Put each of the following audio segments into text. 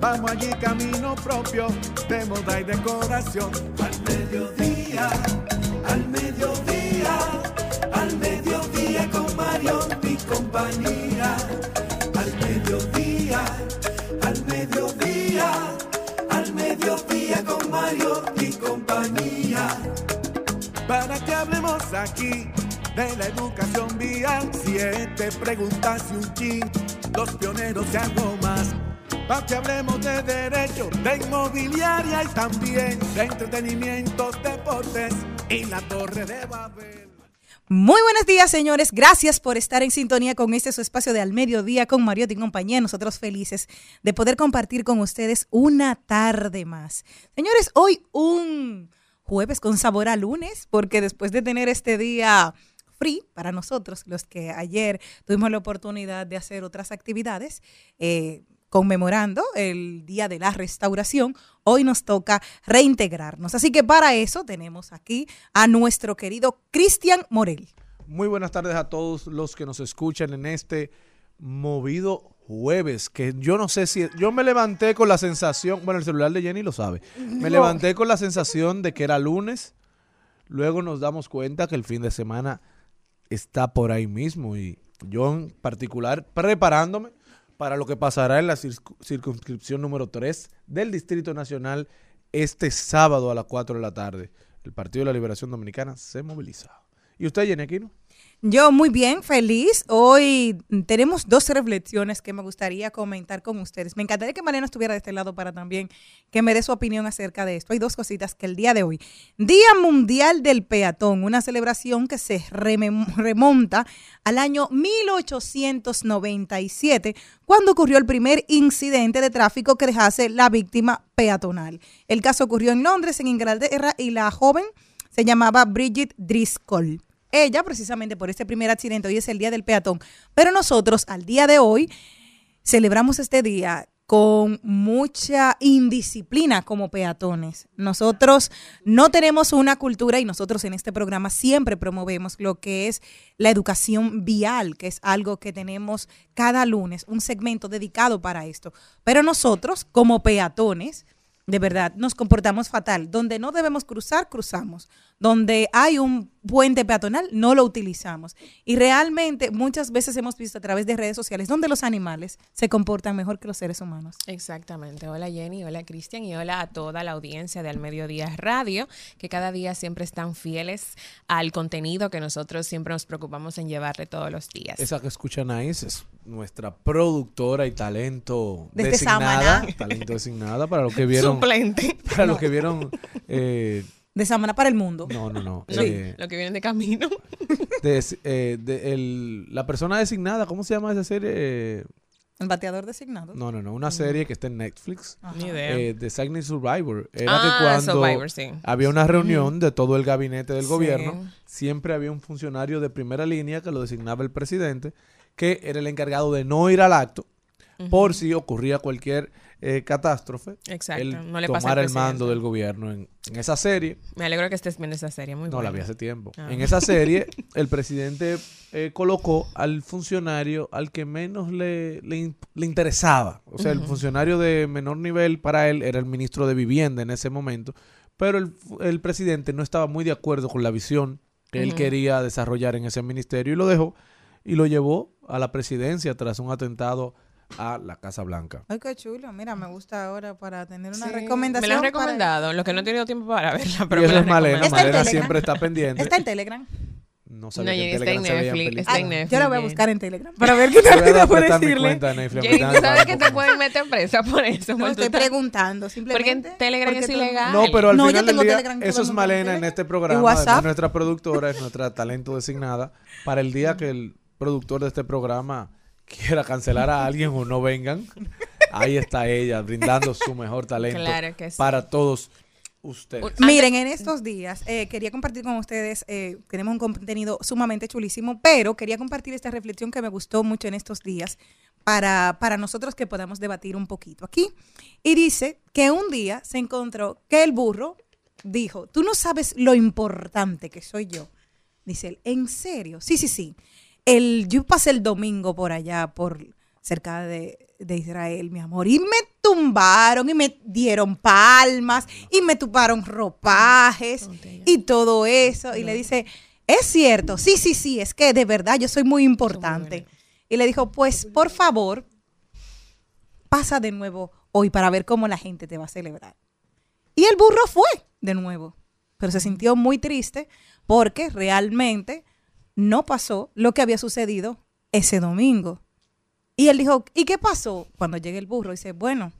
Vamos allí camino propio de moda y decoración. Al mediodía, al mediodía, al mediodía con Mario y compañía. Al mediodía, al mediodía, al mediodía con Mario y compañía para que hablemos aquí de la educación vial. Siete preguntas y un chin, los pioneros y algo más. Para que hablemos de derecho, de inmobiliaria y también de entretenimiento, deportes y la torre de Babel. Muy buenos días, señores. Gracias por estar en sintonía con este su espacio de Al Mediodía con Mariotti y compañía. Nosotros felices de poder compartir con ustedes una tarde más. Señores, hoy un jueves con sabor a lunes, porque después de tener este día free para nosotros, los que ayer tuvimos la oportunidad de hacer otras actividades, eh, conmemorando el Día de la Restauración, hoy nos toca reintegrarnos. Así que para eso tenemos aquí a nuestro querido Cristian Morel. Muy buenas tardes a todos los que nos escuchan en este movido jueves, que yo no sé si yo me levanté con la sensación, bueno, el celular de Jenny lo sabe. Me levanté con la sensación de que era lunes. Luego nos damos cuenta que el fin de semana está por ahí mismo y yo en particular preparándome para lo que pasará en la circunscripción número 3 del Distrito Nacional este sábado a las 4 de la tarde. El Partido de la Liberación Dominicana se moviliza. ¿Y usted, Jenny Aquino? Yo muy bien, feliz. Hoy tenemos dos reflexiones que me gustaría comentar con ustedes. Me encantaría que Mariano estuviera de este lado para también que me dé su opinión acerca de esto. Hay dos cositas que el día de hoy, Día Mundial del Peatón, una celebración que se remonta al año 1897, cuando ocurrió el primer incidente de tráfico que dejase la víctima peatonal. El caso ocurrió en Londres, en Inglaterra, y la joven se llamaba Bridget Driscoll ella precisamente por este primer accidente. Hoy es el Día del Peatón. Pero nosotros al día de hoy celebramos este día con mucha indisciplina como peatones. Nosotros no tenemos una cultura y nosotros en este programa siempre promovemos lo que es la educación vial, que es algo que tenemos cada lunes, un segmento dedicado para esto. Pero nosotros como peatones, de verdad, nos comportamos fatal. Donde no debemos cruzar, cruzamos. Donde hay un puente peatonal, no lo utilizamos. Y realmente muchas veces hemos visto a través de redes sociales donde los animales se comportan mejor que los seres humanos. Exactamente. Hola Jenny, hola Cristian y hola a toda la audiencia de Al Mediodía Radio, que cada día siempre están fieles al contenido que nosotros siempre nos preocupamos en llevarle todos los días. Esa que escuchan ahí es nuestra productora y talento designada. Talento designada para los que vieron. Suplente. Para los que vieron. Eh, de Samana para el mundo. No, no, no. Sí, eh, lo que vienen de camino. De, eh, de el, la persona designada, ¿cómo se llama esa serie? El bateador designado. No, no, no. Una serie que está en Netflix. Ni idea. Eh, Designing Survivor. Era Ah, que cuando Survivor, sí. había una reunión de todo el gabinete del gobierno, siempre había un funcionario de primera línea que lo designaba el presidente, que era el encargado de no ir al acto por si ocurría cualquier eh, catástrofe, Exacto, él no le pasa tomara al el mando del gobierno en, en esa serie. Me alegro que estés viendo esa serie, muy No, la buena. vi hace tiempo. Ah. En esa serie, el presidente eh, colocó al funcionario al que menos le, le in- le interesaba. O sea, el funcionario de menor nivel para él era el ministro de Vivienda en ese momento. Pero el, el presidente no estaba muy de acuerdo con la visión que él quería desarrollar en ese ministerio y lo dejó y lo llevó a la presidencia tras un atentado a la Casa Blanca. Ay, qué chulo. Mira, me gusta ahora para tener una Sí, recomendación. Me la han para- recomendado, lo que no he tenido tiempo para verla, pero y me eso la es Malena. han Está en Malena siempre está pendiente. Está en Telegram. No No, sabía que en está en Telegram se veían Netflix, está en Ah, Netflix. yo la voy a buscar en Telegram para ver qué Te tal prestar mi decirle. tú sabes para que te pueden meter presa por eso. No, estoy preguntando simplemente. Porque en Telegram porque es ilegal. No, pero al No, yo final tengo del día, Telegram, eso es Malena en este programa. Además, nuestra productora es nuestra talento designada. Para el día que el productor de este programa quiera cancelar a alguien o no vengan, ahí está ella brindando su mejor talento Claro que sí. para todos ustedes. Miren, en estos días eh, quería compartir con ustedes, eh, tenemos un contenido sumamente chulísimo, pero quería compartir esta reflexión que me gustó mucho en estos días para, para nosotros que podamos debatir un poquito aquí. Y dice que un día se encontró que el burro dijo, tú no sabes lo importante que soy yo. Dice él, ¿en serio? Sí, sí, sí. El, yo pasé el domingo por allá, por cerca de, de Israel, mi amor, y me tumbaron y me dieron palmas y me tuparon ropajes y todo eso. Y le dice, es cierto, sí, sí, sí, es que de verdad yo soy muy importante. Y le dijo, pues por favor, pasa de nuevo hoy para ver cómo la gente te va a celebrar. Y el burro fue de nuevo, pero se sintió muy triste porque realmente no pasó lo que había sucedido ese domingo. Y él dijo, ¿y qué pasó? Cuando llega el burro, dice, bueno,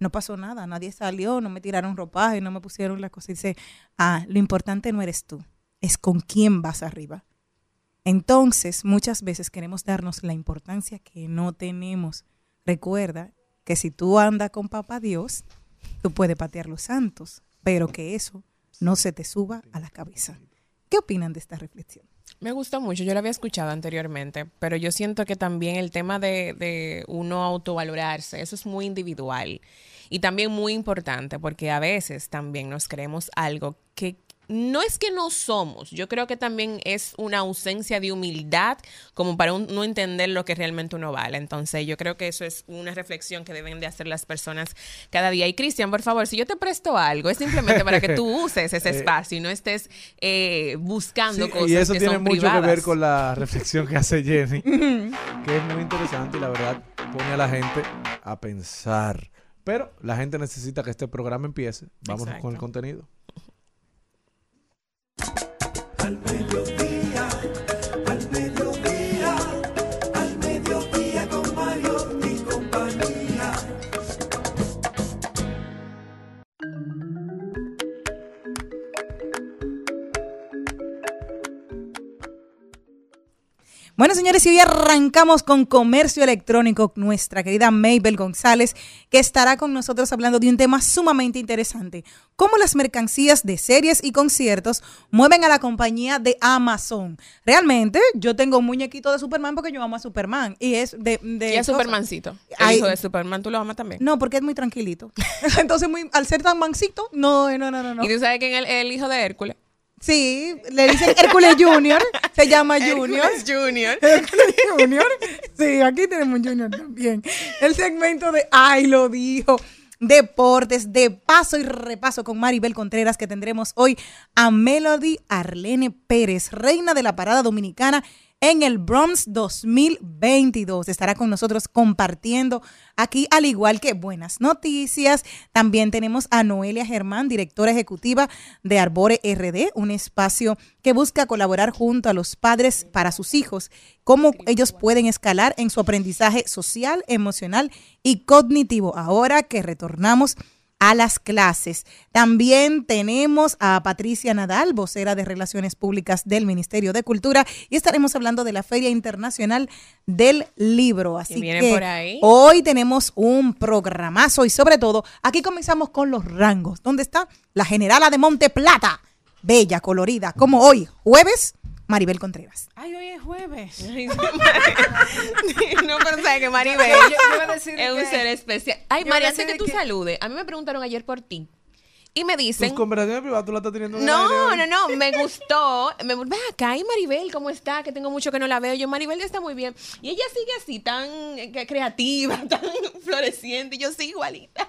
no pasó nada, nadie salió, no me tiraron ropaje, no me pusieron las cosas. Dice, ah, lo importante no eres tú, es con quién vas arriba. Entonces, muchas veces queremos darnos la importancia que no tenemos. Recuerda que si tú andas con papá Dios, tú puedes patear los santos, pero que eso no se te suba a la cabeza. ¿Qué opinan de esta reflexión? Me gustó mucho, yo lo había escuchado anteriormente, pero yo siento que también el tema de, de uno autovalorarse, eso es muy individual y también muy importante porque a veces también nos creemos algo que no es que no somos, yo creo que también es una ausencia de humildad como para un- no entender lo que realmente uno vale. Entonces yo creo que eso es una reflexión que deben de hacer las personas cada día. Y Cristian, por favor, si yo te presto algo, es simplemente para que tú uses ese espacio y no estés eh, buscando Sí, cosas y eso que tiene son mucho privadas. que ver con la reflexión que hace Jenny, que es muy interesante y la verdad pone a la gente a pensar. Pero la gente necesita que este programa empiece. Exacto. con el contenido. Al mediodía, Bueno, señores, y hoy arrancamos con comercio electrónico. Nuestra querida Mabel González, que estará con nosotros hablando de un tema sumamente interesante. Cómo las mercancías de series y conciertos mueven a la compañía de Amazon. Realmente, yo tengo un muñequito de Superman porque yo amo a Superman. Y es de... de Y a Supermancito. El hijo de Superman, ¿tú lo amas también? No, porque es muy tranquilito. Entonces, muy, al ser tan mansito, no, no, no, no. no. Y tú sabes que el, el hijo de Hércules. Sí, le dicen Hércules Junior, se llama Junior. Hércules Junior. Hércules Junior. Sí, aquí tenemos un Junior también. El segmento de Ay, lo dijo. Deportes, de paso y repaso con Maribel Contreras, que tendremos hoy a Melody Arlene Pérez, reina de la parada dominicana en el Bronx 2022. Estará con nosotros compartiendo aquí, al igual que buenas noticias. También tenemos a Noelia Germán, directora ejecutiva de Arbore RD, un espacio que busca colaborar junto a los padres para sus hijos, cómo ellos pueden escalar en su aprendizaje social, emocional y cognitivo. Ahora que retornamos a las clases. También tenemos a Patricia Nadal, vocera de Relaciones Públicas del Ministerio de Cultura, y estaremos hablando de la Feria Internacional del Libro. Así que por ahí. hoy tenemos un programazo y sobre todo, aquí comenzamos con los rangos. ¿Dónde está? La Generala de Monte Plata, bella, colorida, como hoy, jueves Maribel Contreras. Ay, hoy es jueves. no, pero sabes que Maribel Yo- yo iba a decir es un ser especial. Ay, María, antes que tú que- saludes, a mí me preguntaron ayer por ti. Y me Tus dicen... conversaciones privadas tú las estás teniendo No, no, no, me gustó. Me, ve acá, y Maribel, ¿cómo está? Que tengo mucho que no la veo. Yo, Maribel está muy bien. Y ella sigue así, tan eh, creativa, tan floreciente. Y yo sí, igualita.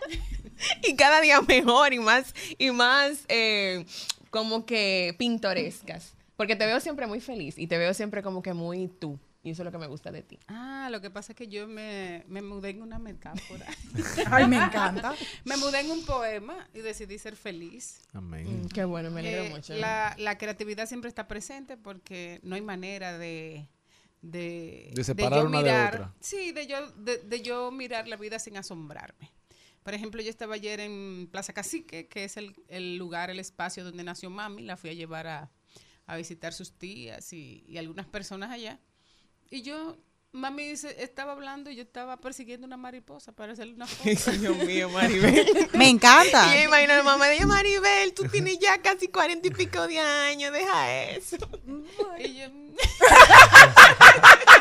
Y cada día mejor y más, y más eh, como que pintorescas. Porque te veo siempre muy feliz y te veo siempre como que muy tú. Y eso es lo que me gusta de ti. Ah, lo que pasa es que yo me, me mudé en una metáfora. Ay, me encanta. me mudé en un poema y decidí ser feliz. Amén. Mm, qué bueno, me alegro Eh, mucho. la, la creatividad siempre está presente porque no hay manera de de, De separar una de otra. Sí, de yo, de, de yo mirar la vida sin asombrarme. Por ejemplo, yo estaba ayer en Plaza Cacique, que es el, el lugar, el espacio donde nació mami. La fui a llevar a, a visitar sus tías y, y algunas personas allá. Y yo, mami dice, estaba hablando y yo estaba persiguiendo una mariposa para hacerle una foto. Dios mío, Maribel. Me encanta. Y yo imagino a la mamá de Maribel, tú tienes ya casi cuarenta y pico de años, deja eso. y yo,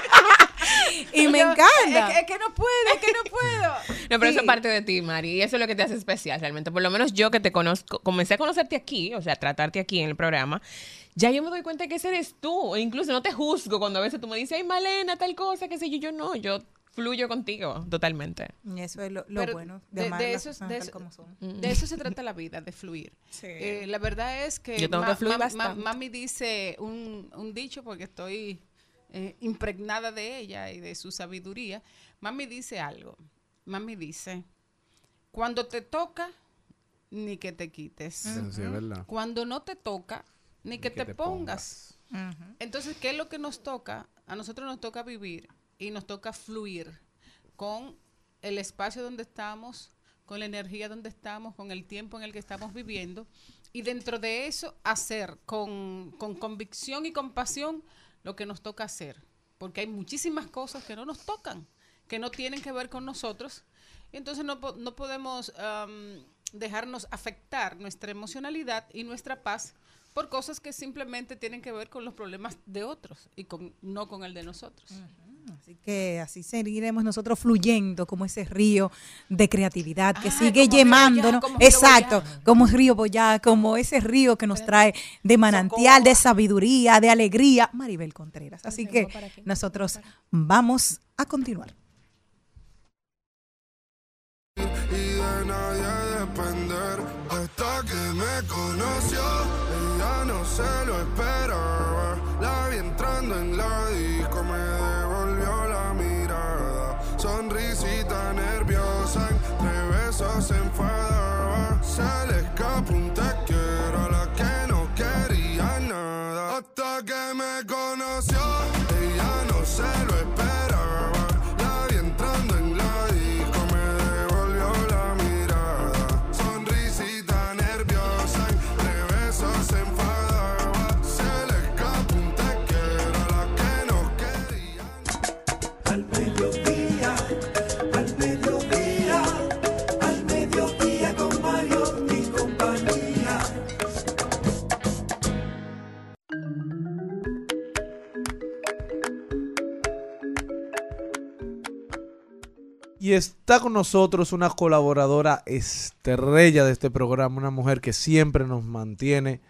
Y me yo, encanta. Es que, es que no puedo, es que no puedo. No, pero eso es parte de ti, Mari, y eso es lo que te hace especial realmente. Por lo menos yo que te conozco, comencé a conocerte aquí, o sea, a tratarte aquí en el programa, ya yo me doy cuenta que ese eres tú, e incluso no te juzgo cuando a veces tú me dices, ay, Malena, tal cosa, qué sé yo, yo no, yo fluyo contigo totalmente. Eso es lo, bueno de, eso, es- personas de, eso, como son. de eso se trata la vida, de fluir. Sí. Eh, la verdad es que, Yo tengo que fluir bastante. mami dice un, un dicho porque estoy eh, impregnada de ella y de su sabiduría. Mami dice algo. Mami dice, cuando te toca, ni que te quites. Cuando no te toca, ni que, que te, te pongas. Entonces, ¿qué es lo que nos toca? A nosotros nos toca vivir y nos toca fluir con el espacio donde estamos, con la energía donde estamos, con el tiempo en el que estamos viviendo y dentro de eso hacer con, con convicción y compasión lo que nos toca hacer. Porque hay muchísimas cosas que no nos tocan, que no tienen que ver con nosotros. Entonces no, no podemos am, dejarnos afectar nuestra emocionalidad y nuestra paz por cosas que simplemente tienen que ver con los problemas de otros y con, no con el de nosotros. Así que así seguiremos nosotros fluyendo como ese río de creatividad que Ah, sigue llamándonos. Exacto, Boyá. como río Boyá, como ese río que nos trae de manantial, de sabiduría, de alegría. Maribel Contreras. Así que nosotros vamos a continuar. y de nadie depender. Hasta que me conoció, ella no se lo esperaba. La vi entrando en la Sonrisita nerviosa, entre besos se enfadaba. Se le escapó un te quiero la que no quería nada. Hasta que me conoció, Y está con nosotros una colaboradora estrella de este programa, una mujer que siempre nos mantiene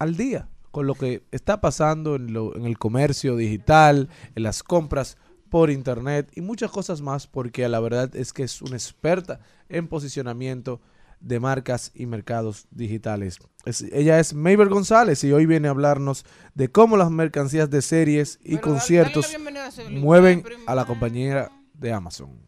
al día con lo que está pasando en, lo- en el comercio digital, en las compras por internet y muchas cosas más, porque la verdad es que es una experta en posicionamiento de marcas y mercados digitales. Es- ella es Mabel González y hoy viene a hablarnos de cómo las mercancías de series y Pero dale- dale la conciertos mueven a la compañía de Amazon.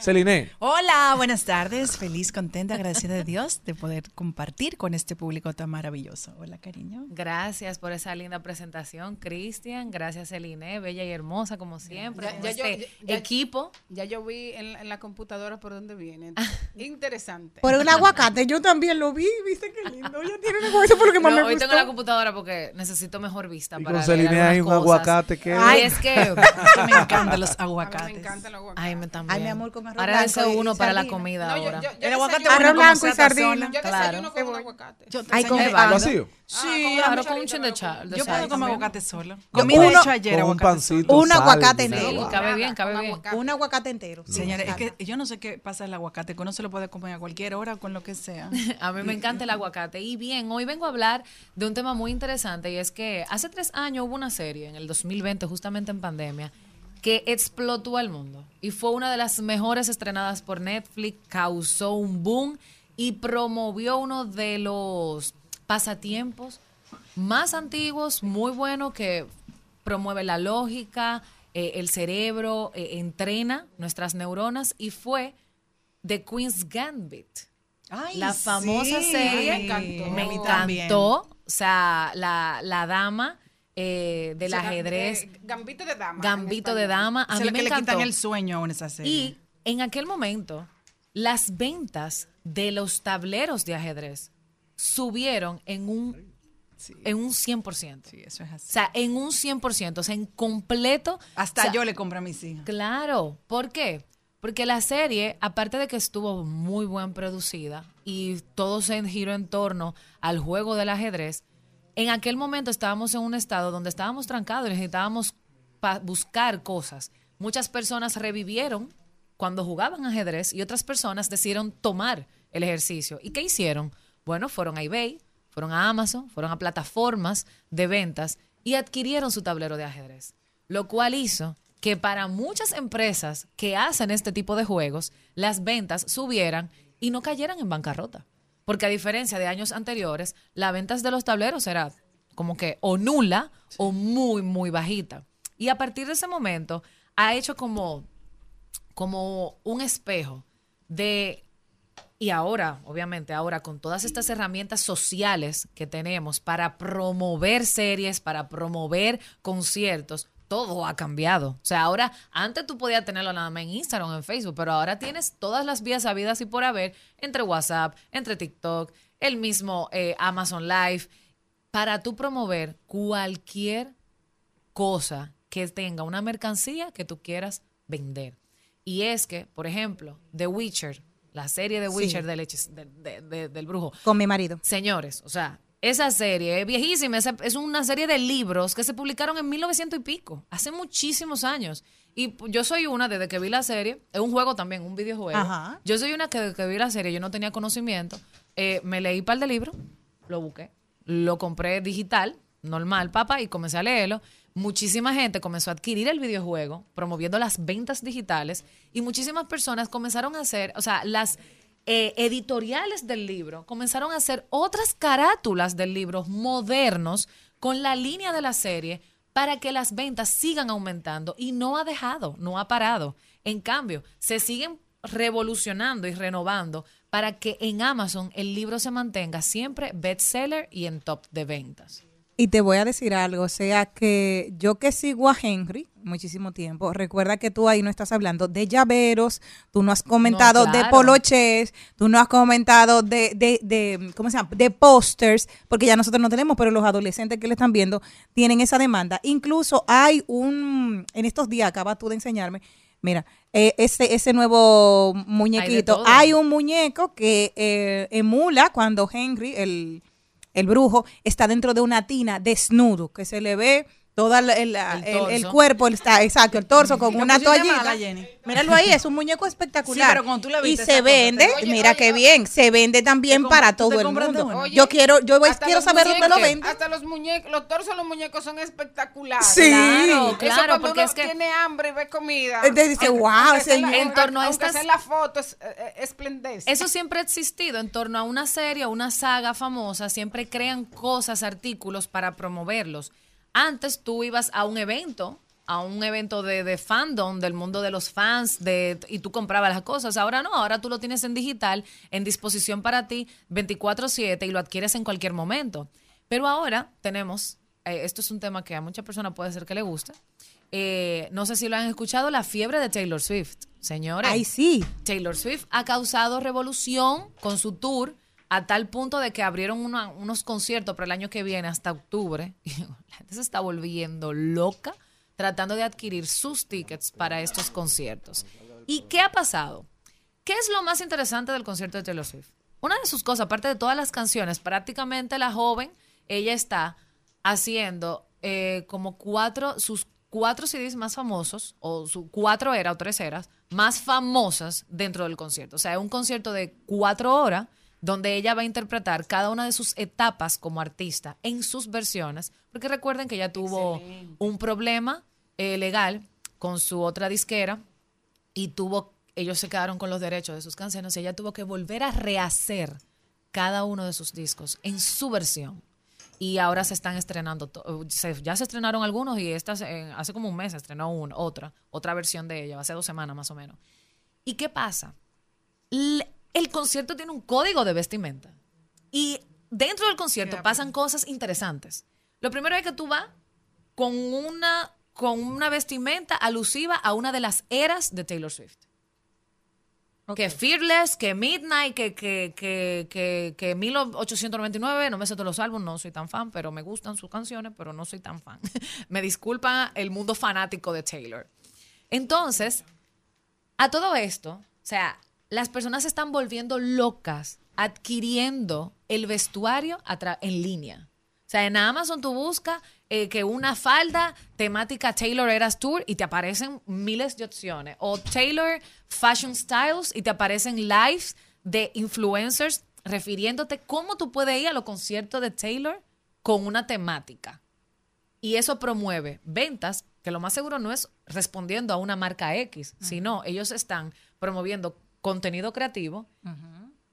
Celine, Hola, buenas tardes. Feliz, contenta, agradecida de Dios de poder compartir con este público tan maravilloso. Hola, cariño. Gracias por esa linda presentación, Cristian. Gracias, Celine, bella y hermosa como siempre. Ya- ya yo- este ya- ya- equipo. Ya yo vi en la, en la computadora por dónde viene. Interesante. Por el aguacate, yo también lo vi, viste qué lindo. Ella tiene un aguacate, por lo que más No, me hoy gustó. tengo la computadora porque necesito mejor vista y para con Celine hay un cosas. aguacate que... Ay, es que Que me encantan los A mí aguacates. me encantan los aguacates. Ay, me también. Ay, mi amor, con arroz Ahora blanco ese y uno para la comida No, ahora. yo- yo El aguacate Arroz blanco y sardina. Yo Claro. desayuno con un aguacate. Yo, Ay, con. ¿Vacío? Sí, Claro, con un chin de lo chal. yo puedo comer aguacate solo. Yo Comí de hecho ayer un aguacate pancito. Un aguacate. Sí, cabe bien, cabe bien. Un aguacate entero. Señores, es que yo no sé qué pasa el aguacate, que uno se lo puede comer a cualquier hora con lo que sea. A mí me encanta el aguacate. Y bien, hoy vengo a hablar de un tema muy interesante y es que hace tres años hubo una serie, en el 2020, justamente en pandemia, que explotó al mundo y fue una de las mejores estrenadas por Netflix, causó un boom y promovió uno de los pasatiempos más antiguos, muy bueno, que promueve la lógica, eh, el cerebro, eh, entrena nuestras neuronas y fue The Queen's Gambit. Ay, La famosa sí. serie me encantó. me mí encantó. O sea, la, la dama eh, del O sea, ajedrez, eh, Gambito de dama. Gambito de dama, a Se mí lo me que le encantó. quitan el sueño en esa serie. Y en aquel momento, las ventas de los tableros de ajedrez subieron en un, en un 100%. sí, eso es O así. sea, en un 100%, o sea, en completo. Hasta o sea, yo le compro a mis hijas. Claro, ¿por qué? Porque la serie, aparte de que estuvo muy bien producida y todo se giró en torno al juego del ajedrez, en aquel momento estábamos en un estado donde estábamos trancados y necesitábamos buscar cosas. Muchas personas revivieron cuando jugaban ajedrez y otras personas decidieron tomar el ejercicio. ¿Y qué hicieron? Bueno, fueron a eBay, fueron a Amazon, fueron a plataformas de ventas y adquirieron su tablero de ajedrez. Lo cual hizo que para muchas empresas que hacen este tipo de juegos, las ventas subieran y no cayeran en bancarrota. Porque a diferencia de años anteriores, las ventas de los tableros era como que o nula o muy, muy bajita. Y a partir de ese momento ha hecho como, como un espejo de y ahora, obviamente, ahora con todas estas herramientas sociales que tenemos para promover series, para promover conciertos, todo ha cambiado. O sea, ahora, antes tú podías tenerlo nada más en Instagram, en Facebook, pero ahora tienes todas las vías habidas y por haber entre WhatsApp, entre TikTok, el mismo eh, Amazon Live, para tú promover cualquier cosa que tenga una mercancía que tú quieras vender. Y es que, por ejemplo, The Witcher, la serie de Sí. Witcher del, hechis- de- de- de- del brujo, Con mi marido. Señores, o sea, esa serie es viejísima, es una serie de libros que se publicaron en 1900 y pico, hace muchísimos años. Y yo soy una, desde que vi la serie, es un juego también, un videojuego. Ajá. Yo soy una que desde que vi la serie, yo no tenía conocimiento, eh, me leí un par de libros, lo busqué, lo compré digital, normal, papá, y comencé a leerlo. Muchísima gente comenzó a adquirir el videojuego, promoviendo las ventas digitales, y muchísimas personas comenzaron a hacer, o sea, las eh, editoriales del libro comenzaron a hacer otras carátulas del libro modernos con la línea de la serie para que las ventas sigan aumentando y no ha dejado, no ha parado. En cambio, se siguen revolucionando y renovando para que en Amazon el libro se mantenga siempre bestseller y en top de ventas. Y te voy a decir algo, o sea que yo que sigo a Henry muchísimo tiempo, recuerda que tú ahí no estás hablando de llaveros, tú no has comentado No, de poloches, tú no has comentado de, de, de ¿cómo se llama? De pósters, porque ya nosotros no tenemos, pero los adolescentes que le están viendo tienen esa demanda. Incluso hay un, en estos días acabas tú de enseñarme, mira, eh, ese, ese nuevo muñequito, todo. hay un muñeco que eh, emula cuando Henry, el el brujo está dentro de una tina desnudo, que se le ve todo el, el- el- cuerpo, el, está, exacto, el torso con Lo una toallita. mala, Jenny. Míralo ahí, es un muñeco espectacular. Sí, pero cuando tú le y se vende, Oye, mira oye, qué oye. bien, se vende también ¿Te para todo el mundo. Oye, yo quiero, yo voy- quiero saber dónde lo venden. Hasta los muñecos, los torsos de los muñecos son espectaculares. Sí. Claro, claro, porque uno es que tiene hambre y ve comida. Entonces dice, aunque- "Wow, aunque sea la- señor". En torno a aunque estas- la foto es, eh, eh, esplendece. Eso siempre ha existido en torno a una serie o una saga famosa, siempre crean cosas, artículos para promoverlos. Antes tú ibas a un evento, a un evento de, de fandom, del mundo de los fans, de, y tú comprabas las cosas. Ahora no, ahora tú lo tienes en digital, en disposición para ti, 24/7, y lo adquieres en cualquier momento. Pero ahora tenemos, eh, esto es un tema que a muchas personas puede ser que le guste, eh, no sé si lo han escuchado, la fiebre de Taylor Swift. Señores, Ay, sí. Taylor Swift ha causado revolución con su tour a tal punto de que abrieron unos conciertos para el año que viene hasta octubre. Y la gente se está volviendo loca tratando de adquirir sus tickets para estos conciertos. ¿Y qué ha pasado? ¿Qué es lo más interesante del concierto de Taylor Swift? Una de sus cosas, aparte de todas las canciones, prácticamente la joven, ella está haciendo eh, como cuatro, sus cuatro CDs más famosos, o su cuatro eras o tres eras, más famosas dentro del concierto. O sea, es un concierto de cuatro horas donde ella va a interpretar cada una de sus etapas como artista en sus versiones, porque recuerden que ella tuvo un problema eh, legal con su otra disquera y tuvo, ellos se quedaron con los derechos de sus canciones y ella tuvo que volver a rehacer cada uno de sus discos en su versión. Y ahora se están estrenando, se- ya se estrenaron algunos y esta eh, hace como un mes se estrenó una, otra, otra versión de ella, hace dos semanas más o menos. ¿Y qué pasa? El concierto tiene un código de vestimenta. Y dentro del concierto pasan cosas interesantes. Lo primero es que tú vas con una, con una vestimenta alusiva a una de las eras de Taylor Swift. Que Fearless, que Midnight, que, que, que, que, que 1899, no me sé todos los álbumes, no soy tan fan, pero me gustan sus canciones, pero no soy tan fan. me disculpa el mundo fanático de Taylor. Entonces, a todo esto, o sea, las personas se están volviendo locas adquiriendo el vestuario en línea. O sea, en Amazon tú buscas eh, que una falda temática Taylor Eras Tour y te aparecen miles de opciones. O Taylor Fashion Styles y te aparecen lives de influencers refiriéndote cómo tú puedes ir a los conciertos de Taylor con una temática. Y eso promueve ventas, que lo más seguro no es respondiendo a una marca X, sino ellos están promoviendo contenido creativo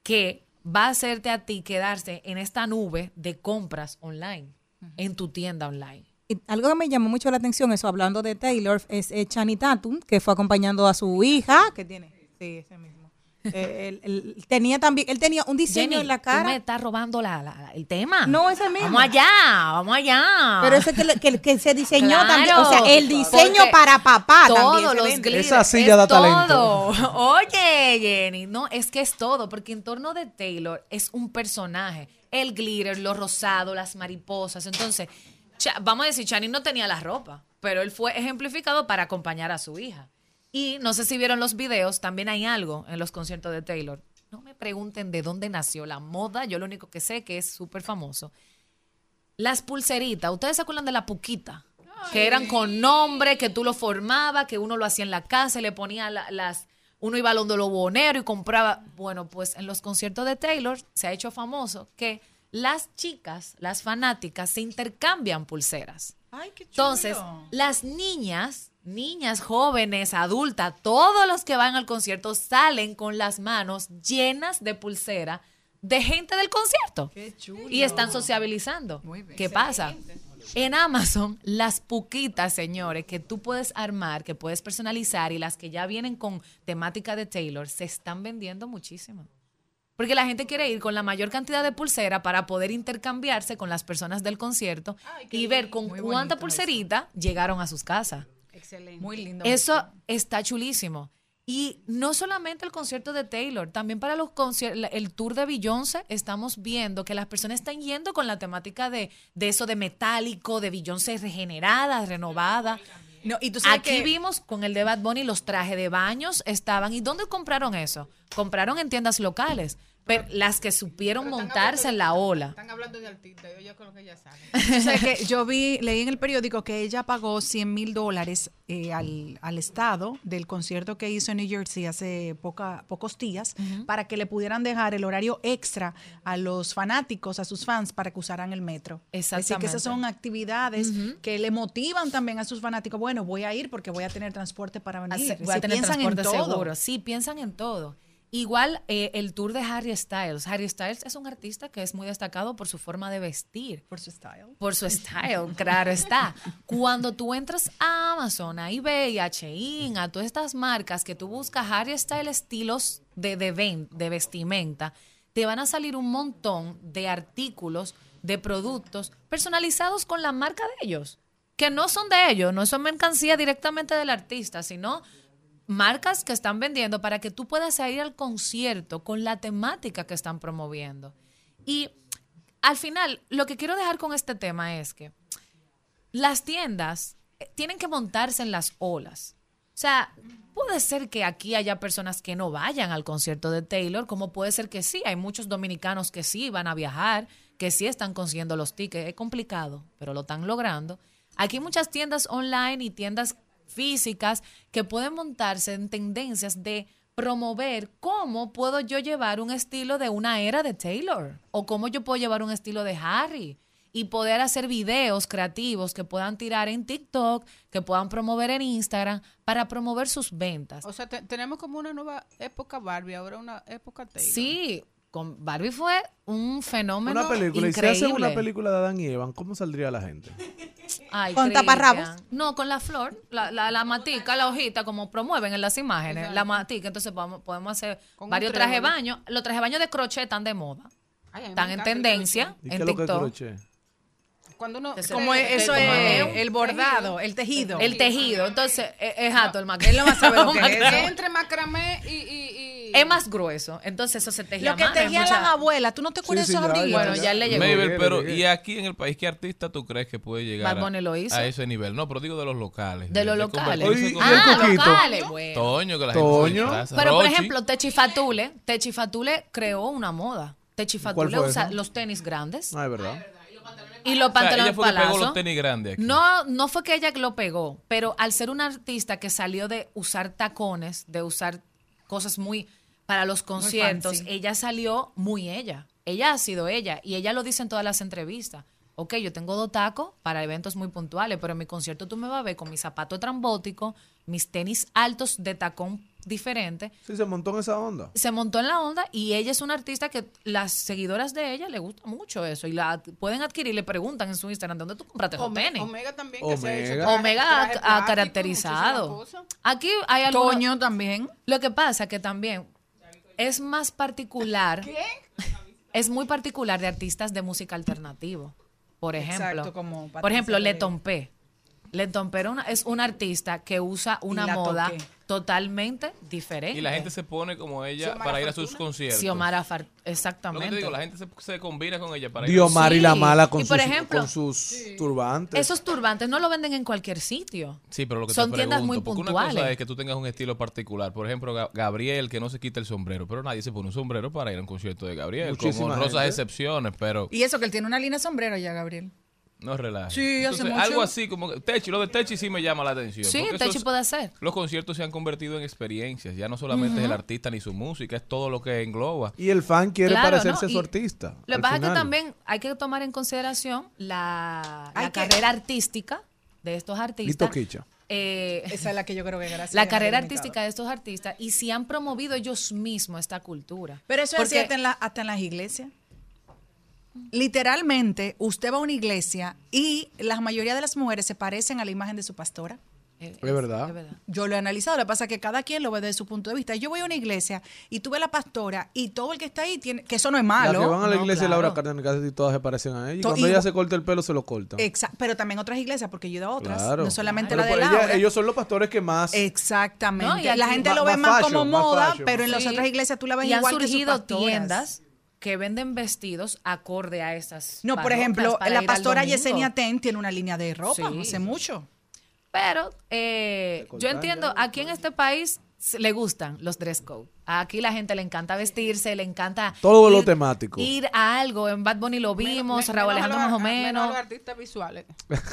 que va a hacerte a ti quedarse en esta nube de compras online, en tu tienda online. Y algo que me llamó mucho la atención, eso hablando de Taylor, es eh, Channing Tatum, que fue acompañando a su hija, que tiene, sí, ese mismo. Él, él tenía también, él tenía un diseño Jenny, en la tú me cara. estás robando la, la- el tema. No, ese mismo. Vamos allá, vamos allá. Pero ese que, le- que, que se diseñó Claro, también, o sea, el diseño para papá también Todos los glitters, Esa silla es da todo. Oye, Jenny, no, es que es todo, porque en torno de Taylor es un personaje. El glitter, lo rosado, las mariposas. Entonces, vamos a decir, Channing no tenía la ropa, pero él fue ejemplificado para acompañar a su hija. Y no sé si vieron los videos, también hay algo en los conciertos de Taylor. No me pregunten de dónde nació la moda, yo lo único que sé que es súper famoso. Las pulseritas, ¿ustedes se acuerdan de la puquita? Que eran con nombre, que tú lo formabas, que uno lo hacía en la casa y le ponía la- las... Uno iba al donde lo bonero y compraba... Bueno, pues en los conciertos de Taylor se ha hecho famoso que las chicas, las fanáticas, se intercambian pulseras. Ay, qué chulo. Entonces, las niñas, niñas jóvenes, adultas, todos los que van al concierto salen con las manos llenas de pulsera de gente del concierto. Qué chulo. Y están sociabilizando. Muy bien. ¿Qué pasa? En Amazon, las puquitas, señores, que tú puedes armar, que puedes personalizar y las que ya vienen con temática de Taylor, se están vendiendo muchísimo. Porque la gente quiere ir con la mayor cantidad de pulsera para poder intercambiarse con las personas del concierto y ver con cuánta pulserita llegaron a sus casas. Excelente. Muy lindo. Eso está chulísimo. Y no solamente el concierto de Taylor, también para los conciertos, el tour de Beyoncé, estamos viendo que las personas están yendo con la temática de, de eso de metálico, de Beyoncé regenerada, renovada. No, y tú sabes Aquí que- vimos con el de Bad Bunny los trajes de baños estaban. ¿Y dónde compraron eso? Compraron en tiendas locales. Pero las que supieron Pero montarse hablando en la ola. Están hablando de artista, yo, yo creo que ya saben. Que yo vi, leí en el periódico que ella pagó 100 mil dólares eh, al, al Estado del concierto que hizo en New Jersey hace poca, pocos días para que le pudieran dejar el horario extra a los fanáticos, a sus fans, para que usaran el metro. Así que Exactamente. esas son actividades que le motivan también a sus fanáticos. Bueno, voy a ir porque voy a tener transporte para venir. Hace- voy a Si tener piensan en transporte todo. seguro. Sí, piensan en todo. Igual eh, el tour de Harry Styles. Harry Styles es un artista que es muy destacado por su forma de vestir. Por su style. Por su style, claro está. Cuando tú entras a Amazon, a eBay, a Shein, a todas estas marcas que tú buscas Harry Styles estilos de, de, ven- de vestimenta, te van a salir un montón de artículos, de productos personalizados con la marca de ellos, que no son de ellos, no son mercancía directamente del artista, sino marcas que están vendiendo para que tú puedas ir al concierto con la temática que están promoviendo. Y al final, lo que quiero dejar con este tema es que las tiendas eh, tienen que montarse en las olas. sea, puede ser que aquí haya personas que no vayan al concierto de Taylor, como puede ser que sí, hay muchos dominicanos que sí van a viajar, que sí están consiguiendo los tickets. Es complicado, pero lo están logrando. Aquí hay muchas tiendas online y tiendas físicas que pueden montarse en tendencias de promover cómo puedo yo llevar un estilo de una era de Taylor o cómo yo puedo llevar un estilo de Harry y poder hacer videos creativos que puedan tirar en TikTok, que puedan promover en Instagram para promover sus ventas. O sea, te- tenemos como una nueva época Barbie, ahora una época Taylor. Sí, con Barbie fue un fenómeno Una película. increíble. Y si hacen una película de Adán y Evan, ¿cómo saldría la gente? Ay, ¿Con taparrabos? No, con la flor, la, la, la matica, la hojita, como promueven en las imágenes, la matica. Entonces podemos, podemos hacer Con varios trajes baños. Los trajes baños de crochet están de moda, Ay, están en tendencia ¿Y qué en es lo que es TikTok. crochet? Cuando uno... Como Te- eso es el bordado, el tejido. El tejido, entonces es, es jato el macramé. Él no va a saber lo que es Es entre macramé y... y, y- Es más grueso, entonces eso se tejía Lo que tejían mucha- las abuelas, ¿tú no te acuerdas Sí, de sí, esos ya, abrigos? Bueno, ya él le llegó. Mabel, pero. ¿y aquí en el país qué artista tú crees que puede llegar a, lo hizo. a ese nivel? No, pero digo de los locales. De los locales. Oye, en ¿y el Ah, Coquito? locales, bueno. Toño, que la Toño. gente. Pero, por ejemplo, Techi Fatule, Techi Fatule creó una moda. Techi Fatule fue usa los tenis grandes Ah, es verdad. y los O sea, pantalones ella fue que pegó palazzo. los tenis grandes aquí. No, no fue que ella lo pegó, pero al ser una artista que salió de usar tacones, de usar cosas muy para los conciertos, ella salió muy ella. Ella ha sido ella y ella lo dice en todas las entrevistas. Ok, yo tengo dos tacos para eventos muy puntuales, pero en mi concierto tú me vas a ver con mis zapatos trambóticos, mis tenis altos de tacón diferente. Sí, se montó en esa onda. Se montó en la onda y ella es una artista que las seguidoras de ella le gusta mucho eso y la pueden adquirir, le preguntan en su Instagram, ¿de dónde tú compraste esos tenis? Omega también que se ha hecho Omega. traje- Omega traje ha, caracterizado. Aquí hay algo. Toño también. Lo que pasa que también es más particular. Es muy particular de artistas de música alternativo. Por ejemplo, Exacto, como por ejemplo, Leton P. Leton P era una- es un artista que usa una moda toqué. totalmente diferente. Y la gente se pone como ella Xiomara para ir a sus conciertos. Xiomara Far- Lo que te exactamente. digo, la gente se, se combina con ella para ir a Diomar y la mala con Y por sus, ejemplo- con sus turbantes. Esos turbantes no lo venden en cualquier sitio. Sí, pero lo que Son te tiendas pregunto, muy porque puntuales. una cosa es que tú tengas un estilo particular. Por ejemplo, Ga- Gabriel, que no se quita el sombrero, pero nadie se pone un sombrero para ir a un concierto de Gabriel. Muchísima como rosas gente. excepciones, pero Y eso que él tiene una línea de sombrero ya, Gabriel. No relaja. Sí, hace mucho. Algo así como que Techi, lo de Techi sí me llama la atención. Sí, Techi esos- puede hacer. Los conciertos se han convertido en experiencias. Ya no solamente es el artista ni su música, es todo lo que engloba. Y el fan quiere Claro, parecerse ¿no? a su Y artista. Lo que pasa es que también hay que tomar en consideración la, la que- carrera artística de estos Lito artistas. Quicha. Eh, Esa es la que yo creo que gracias. la carrera artística de estos artistas y si han promovido ellos mismos esta cultura. Pero eso es así Porque- hasta en, la- hasta en las iglesias. Literalmente, usted va a una iglesia y la mayoría de las mujeres se parecen a la imagen de su pastora. Es verdad. es verdad. Yo lo he analizado, lo que pasa es que cada quien lo ve desde su punto de vista. Yo voy a una iglesia y tú ves la pastora y todo el que está ahí tiene, que eso no es Las malo. que van a la No, iglesia de claro. Laura Cárdenas casi todas se parecen a ella. Y To- cuando y- ella se corta el pelo, se lo cortan. Exa- pero también otras iglesias, porque yo he ido a otras, Claro. no solamente la de ella- Laura. ellos son los pastores que más. Exactamente. No, y aquí- la gente Más- lo ve más más, como más moda, fashion. pero en las otras iglesias tú la ves y han igual que sus surgido tiendas que venden vestidos acorde a esas. No, por ejemplo, la ir pastora. Yesenia Ten tiene una línea de ropa, Sí. hace mucho. Pero eh, yo entiendo, aquí en este país le gustan los dress code. Aquí la gente le encanta vestirse, le encanta Todo lo temático. Ir a algo, en Bad Bunny lo vimos, Raúl Alejandro más o menos a menos. los artistas visuales.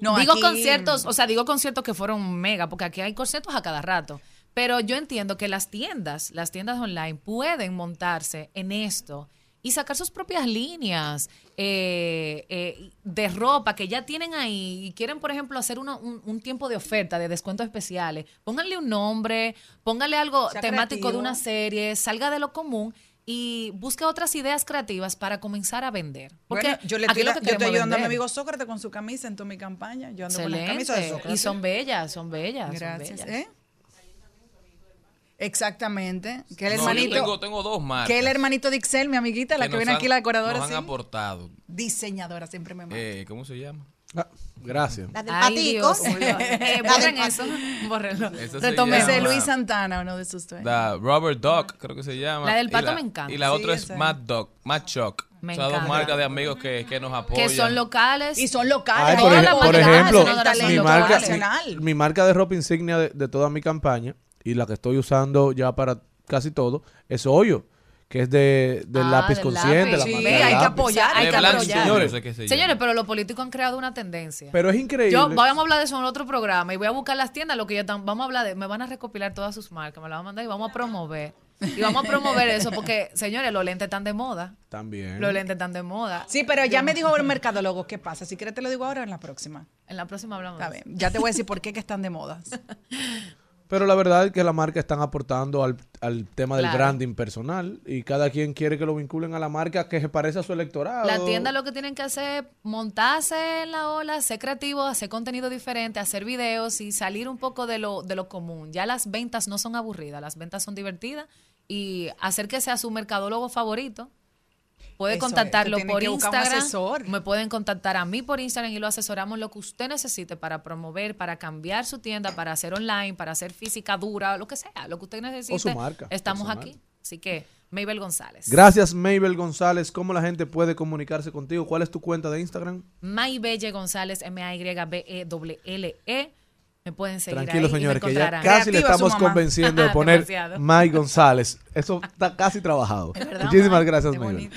No, digo aquí- conciertos, o sea, digo conciertos que fueron mega, porque aquí hay conciertos a cada rato. Pero yo entiendo que las tiendas, las tiendas online pueden montarse en esto y sacar sus propias líneas eh, eh, de ropa que ya tienen ahí y quieren, por ejemplo, hacer una- un, un tiempo de oferta, de descuentos especiales. Pónganle un nombre, pónganle algo Sea temático de una serie, salga de lo común y busque otras ideas creativas para comenzar a vender. Porque Bueno, yo le estoy, lo yo que estoy ayudando a mi amigo Sócrates con su camisa en toda mi campaña. Yo ando con las camisas de Excelente. Sócrates. Y son bellas, son bellas. son Gracias. bellas. ¿eh? Exactamente. Que el No, yo hermanito. tengo, tengo dos marcas. que el hermanito de Ixel, mi amiguita, la que, viene han- aquí, la decoradora, Nos han sí. aportado. Diseñadora, siempre me manda. Eh, ¿Cómo se llama? Ah, gracias. La del Ay, patico. Dios. Eh, borren eso. Borrenlo. Luis Santana, uno de sus dueños. Da Robert Duck, creo que se llama. La del pato me encanta. Y la Sí, otra es. Matt Duck, Matt Chuck. Me O sea, dos marcas de amigos que, que nos apoyan. Que son locales. Y son locales. Ay, por, ej- la ejemplo, mi marca, mi marca de ropa insignia de, de toda mi campaña y la que estoy usando ya para casi todo es Hoyo, que es de, del Ah, lápiz del consciente. lápiz. la Sí, hay que apoyar, hay De que apoyar. Señores. Señores, pero los políticos han creado una tendencia. Pero es increíble. Yo, vamos a hablar de eso en otro programa y voy a buscar las tiendas, lo que ya están, vamos a hablar de, me van a recopilar todas sus marcas, me las van a mandar y vamos a promover. Y vamos a promover eso porque, señores, los lentes están de moda. También. Los lentes están de moda. Sí, pero ya me dijo el mercadólogo qué pasa. Si quieres te lo digo ahora o en la próxima. En la próxima hablamos. Está bien. Ya te voy a decir por qué que están de moda. Pero la verdad es que las marcas están aportando al, al tema del Claro. branding personal y cada quien quiere que lo vinculen a la marca que se parece a su electorado. La tienda lo que tienen que hacer es montarse en la ola, ser creativo, hacer contenido diferente, hacer videos y salir un poco de lo, de lo común. Ya las ventas no son aburridas, las ventas son divertidas y hacer que sea su mercadólogo favorito. Puede Eso contactarlo por Instagram. asesor. Me pueden contactar a mí por Instagram y lo asesoramos lo que usted necesite para promover, para cambiar su tienda, para hacer online, para hacer física dura, lo que sea, lo que usted necesite. O su marca Estamos personal. aquí. Así que, Mabel González. Gracias, Mabel González. ¿Cómo la gente puede comunicarse contigo? ¿Cuál es tu cuenta de Instagram? Maybelle González, M-A-Y-B-E-L-L-E. E. Me pueden seguir Tranquilo, ahí y me señores, que ya casi le estamos convenciendo de poner Demasiado. May González. Eso está casi trabajado. Es verdad, Muchísimas gracias, Mabel. bonito.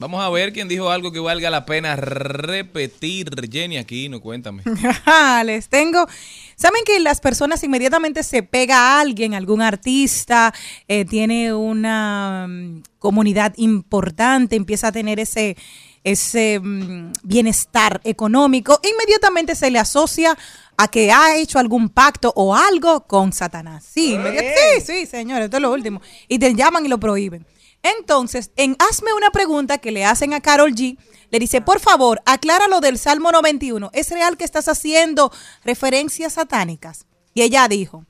Vamos a ver quién dijo algo que valga la pena repetir. Jenny Aquino, cuéntame. Les tengo. Saben que las personas inmediatamente se pega a alguien, algún artista, eh, tiene una mm, comunidad importante, empieza a tener ese, ese mm, bienestar económico, inmediatamente se le asocia a que ha hecho algún pacto o algo con Satanás. Sí, inmediat- sí, sí, señores, esto es lo último. Y te llaman y lo prohíben. Entonces, en Hazme una pregunta que le hacen a Carol G, le dice, por favor, aclara lo del Salmo 91. ¿Es real que estás haciendo referencias satánicas? Y ella dijo,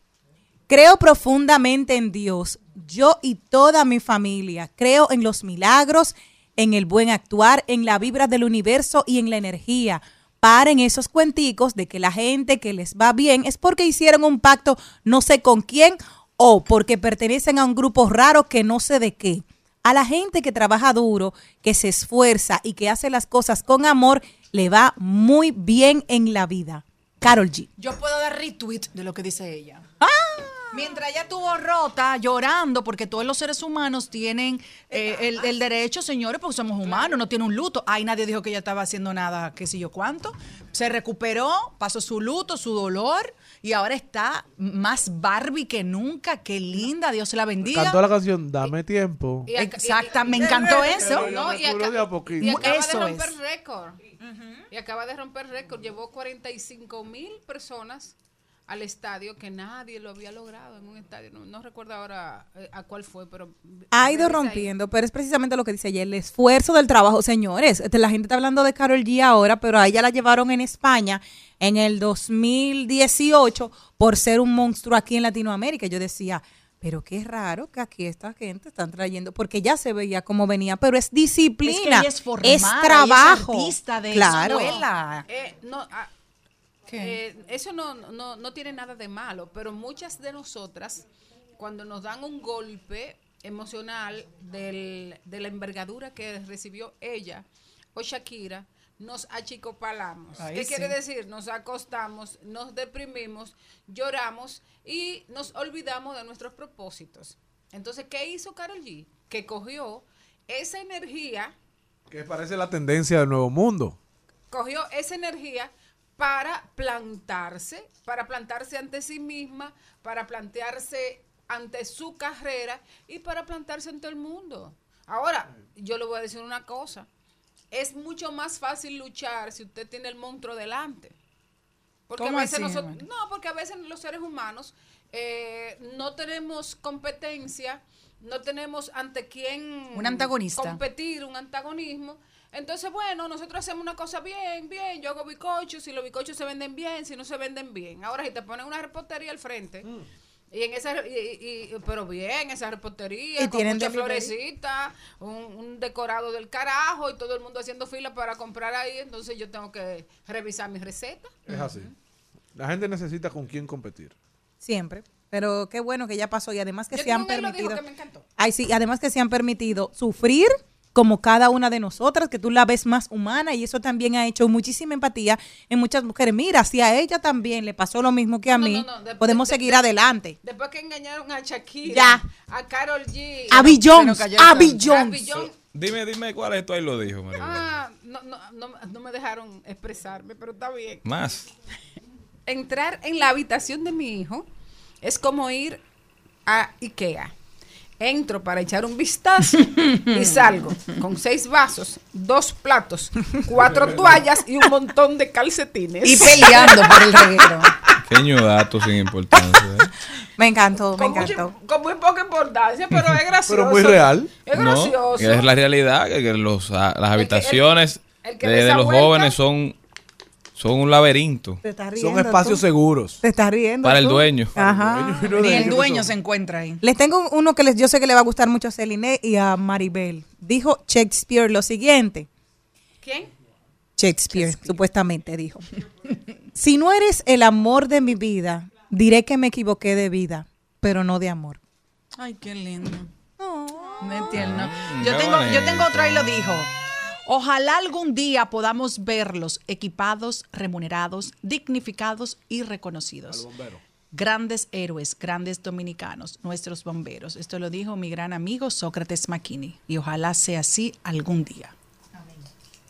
creo profundamente en Dios, yo y toda mi familia. Creo en los milagros, en el buen actuar, en la vibra del universo y en la energía. Paren esos cuenticos de que la gente que les va bien es porque hicieron un pacto no sé con quién o porque pertenecen a un grupo raro que no sé de qué. A la gente que trabaja duro, que se esfuerza y que hace las cosas con amor, le va muy bien en la vida. Carol G. Yo puedo dar retweet de lo que dice ella. Mientras ella estuvo rota, llorando, porque todos los seres humanos tienen eh, el, el derecho, señores, porque somos humanos, no tiene un luto. Ay, nadie dijo que ella estaba haciendo nada, qué sé yo cuánto. Se recuperó, pasó su luto, su dolor, y ahora está más Barbie que nunca. Qué linda, Dios la bendiga. Cantó la canción Dame tiempo. Y ac- Exacta, y- me y- encantó eso. No, y, de a poquito. acaba Eso de romper récord. Y acaba de romper récord. Llevó 45 mil personas al estadio que nadie lo había logrado en un estadio. No, no recuerdo ahora eh, a cuál fue, pero... Ha ido ahí. rompiendo, pero es precisamente lo que dice ella, el esfuerzo del trabajo, señores. Este, La gente está hablando de Carol G ahora, pero a ella la llevaron en España en el 2018 por ser un monstruo aquí en Latinoamérica. Yo decía, pero qué raro que aquí esta gente están trayendo, porque ya se veía cómo venía, pero es disciplina, Es que ella es formada, es ella es trabajo. artista de claro. escuela. Eh, no, ah, eh, eso no, no, no tiene nada de malo, pero muchas de nosotras, cuando nos dan un golpe emocional del- de la envergadura que recibió ella o Shakira, nos achicopalamos. Ahí ¿Qué sí. quiere decir? Nos acostamos, nos deprimimos, lloramos y nos olvidamos de nuestros propósitos. Entonces, ¿qué hizo Carol G? Que cogió esa energía Que parece la tendencia del nuevo mundo. cogió esa energía para plantarse, para plantarse ante sí misma, para plantearse ante su carrera y para plantarse ante el mundo. Ahora, yo le voy a decir una cosa. es mucho más fácil luchar si usted tiene el monstruo delante. Porque ¿Cómo a veces nosotros, no, porque a veces los seres humanos eh, no tenemos competencia, no tenemos ante quién Un antagonista. competir, un antagonismo. Entonces, bueno, nosotros hacemos una cosa bien, bien, yo hago bicochos, si los bicochos se venden bien, si no se venden bien. Ahora, si te ponen una repostería al frente, y en esa, y, pero bien, esa repostería, Y con tienen muchas florecitas, un, un decorado del carajo, y todo el mundo haciendo fila para comprar ahí, entonces yo tengo que revisar mis recetas. Es así. La gente necesita con quién competir. Siempre. Pero qué bueno que ya pasó y además que Yo se han hilo dijo permitido. que me encantó. Ay, sí, además que se han permitido sufrir como cada una de nosotras, que tú la ves más humana y eso también ha hecho muchísima empatía en muchas mujeres. Mira, si a ella también le pasó lo mismo que a mí, no, no, de- podemos de- seguir de- adelante. Después que engañaron a Shakira, Ya. a Carol G, A Bill Jones, a. Bill Jones. Bill Jones. Dime, dime cuál es tu ahí lo dijo, María. Ah, no, no, no, no me dejaron expresarme, pero está bien. Más. Entrar en la habitación de mi hijo es como ir a Ikea. Entro para echar un vistazo y salgo con seis vasos, dos platos, cuatro toallas y un montón de calcetines. Y peleando por el reguero. Pequeño dato sin importancia. ¿eh? Me encantó, me Con, encantó. con muy poca importancia, pero es gracioso. Pero muy real. Es No, gracioso. que es la realidad, que, que los, a- las habitaciones el que de, los vuelta- jóvenes son, son un laberinto Te estás riendo. Son espacios tú. seguros. Te estás riendo. para el dueño. Ajá. Ni el dueño se encuentra ahí. Les tengo uno que les, yo sé que le va a gustar mucho a Celine y a Maribel. Dijo Shakespeare lo siguiente. ¿Quién? Shakespeare, supuestamente dijo. Si no eres el amor de mi vida, diré que me equivoqué de vida, pero no de amor. Ay, qué lindo. Muy tierno. Mm, Yo qué tengo, yo tengo otro y lo dijo. Ojalá algún día podamos verlos equipados, remunerados, dignificados y reconocidos. Grandes héroes, grandes dominicanos, nuestros bomberos. Esto lo dijo mi gran amigo Sócrates Makini. Y ojalá sea así algún día.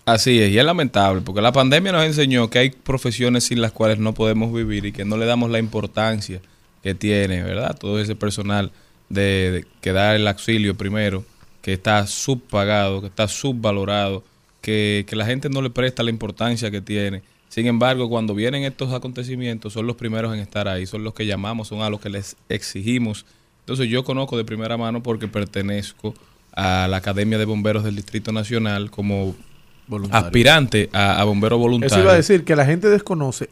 Así es, y es lamentable, porque la pandemia nos enseñó que hay profesiones sin las cuales no podemos vivir y que no le damos la importancia que tiene, ¿verdad? Todo ese personal de, de- que da el auxilio primero, que está subpagado, que está subvalorado, que, que la gente no le presta la importancia que tiene. Sin embargo, cuando vienen estos acontecimientos, son los primeros en estar ahí, son los que llamamos, son a los que les exigimos. Entonces yo conozco de primera mano porque pertenezco a la Academia de Bomberos del Distrito Nacional como Voluntario. aspirante a, a bombero voluntario. Eso iba a decir que la gente desconoce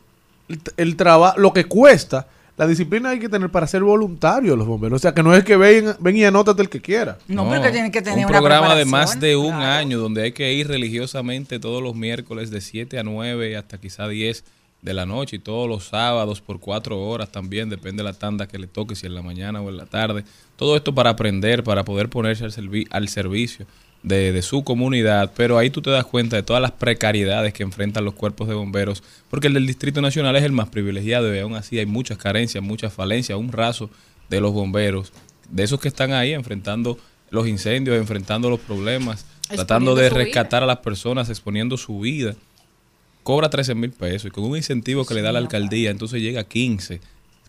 el, el trabajo, lo que cuesta, la disciplina hay que tener para ser voluntario los bomberos. O sea, que no es que ven, ven y anótate el que quiera. No, pero que tienen que tener un una programa de más de un año donde hay que ir religiosamente todos los miércoles de 7 a 9 hasta quizá 10 de la noche y todos los sábados por cuatro horas también, depende de la tanda que le toque, si en la mañana o en la tarde. Todo esto para aprender, para poder ponerse al, servi- al servicio de, de su comunidad, pero ahí tú te das cuenta de todas las precariedades que enfrentan los cuerpos de bomberos, porque el del Distrito Nacional es el más privilegiado y aún así hay muchas carencias, muchas falencias, un raso de los bomberos, de esos que están ahí enfrentando los incendios, enfrentando los problemas, tratando de vida. rescatar a las personas, exponiendo su vida cobra 13 mil pesos y con un incentivo que le da la alcaldía, entonces llega a 15.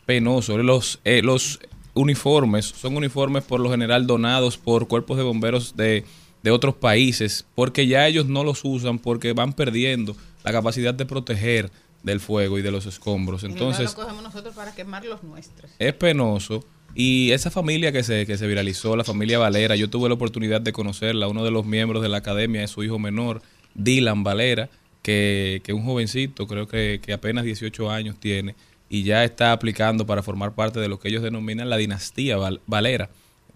Penoso. Los, eh, los uniformes son uniformes por lo general donados por cuerpos de bomberos de, de otros países, porque ya ellos no los usan porque van perdiendo la capacidad de proteger del fuego y de los escombros. Entonces, no lo cogemos nosotros para quemar los nuestros. es penoso. Y esa familia que se, que se viralizó, la familia Valera, yo tuve la oportunidad de conocerla. Uno de los miembros de la academia es su hijo menor, Dylan Valera, que que un jovencito, creo que, que apenas 18 años tiene, y ya está aplicando para formar parte de lo que ellos denominan la dinastía Val- Valera,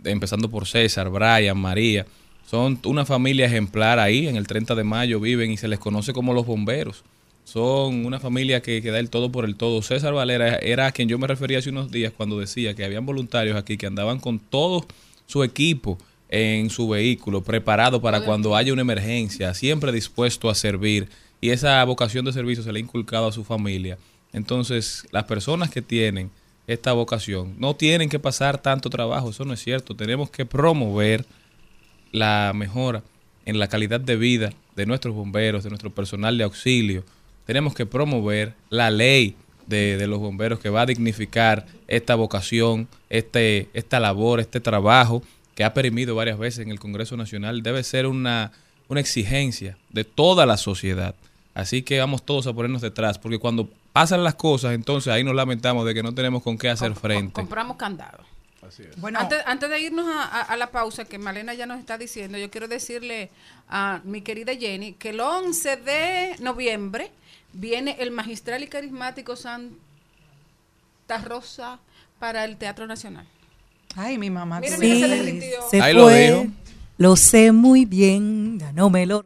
empezando por César, Brian, María. Son una familia ejemplar ahí, en el 30 de mayo viven y se les conoce como los bomberos. Son una familia que, que da el todo por el todo. César Valera era a quien yo me refería hace unos días cuando decía que habían voluntarios aquí que andaban con todo su equipo en su vehículo, preparado para cuando haya una emergencia, siempre dispuesto a servir. Y esa vocación de servicio se le ha inculcado a su familia. Entonces, las personas que tienen esta vocación no tienen que pasar tanto trabajo, eso no es cierto. Tenemos que promover la mejora en la calidad de vida de nuestros bomberos, de nuestro personal de auxilio. Tenemos que promover la ley de, de los bomberos que va a dignificar esta vocación, este, esta labor, este trabajo que ha perimido varias veces en el Congreso Nacional. Debe ser una, una exigencia de toda la sociedad. Así que vamos todos a ponernos detrás, porque cuando pasan las cosas, entonces ahí nos lamentamos de que no tenemos con qué hacer frente. Compramos candado. Bueno, antes, antes de irnos a, a- a la pausa, que Malena ya nos está diciendo, yo quiero decirle a mi querida Jenny que el 11 de noviembre viene el magistral y carismático Santa Rosa para el Teatro Nacional. Ay, mi mamá. Qué mira, se. Se Ahí lo fue. dijo. Lo sé muy bien, ya no me lo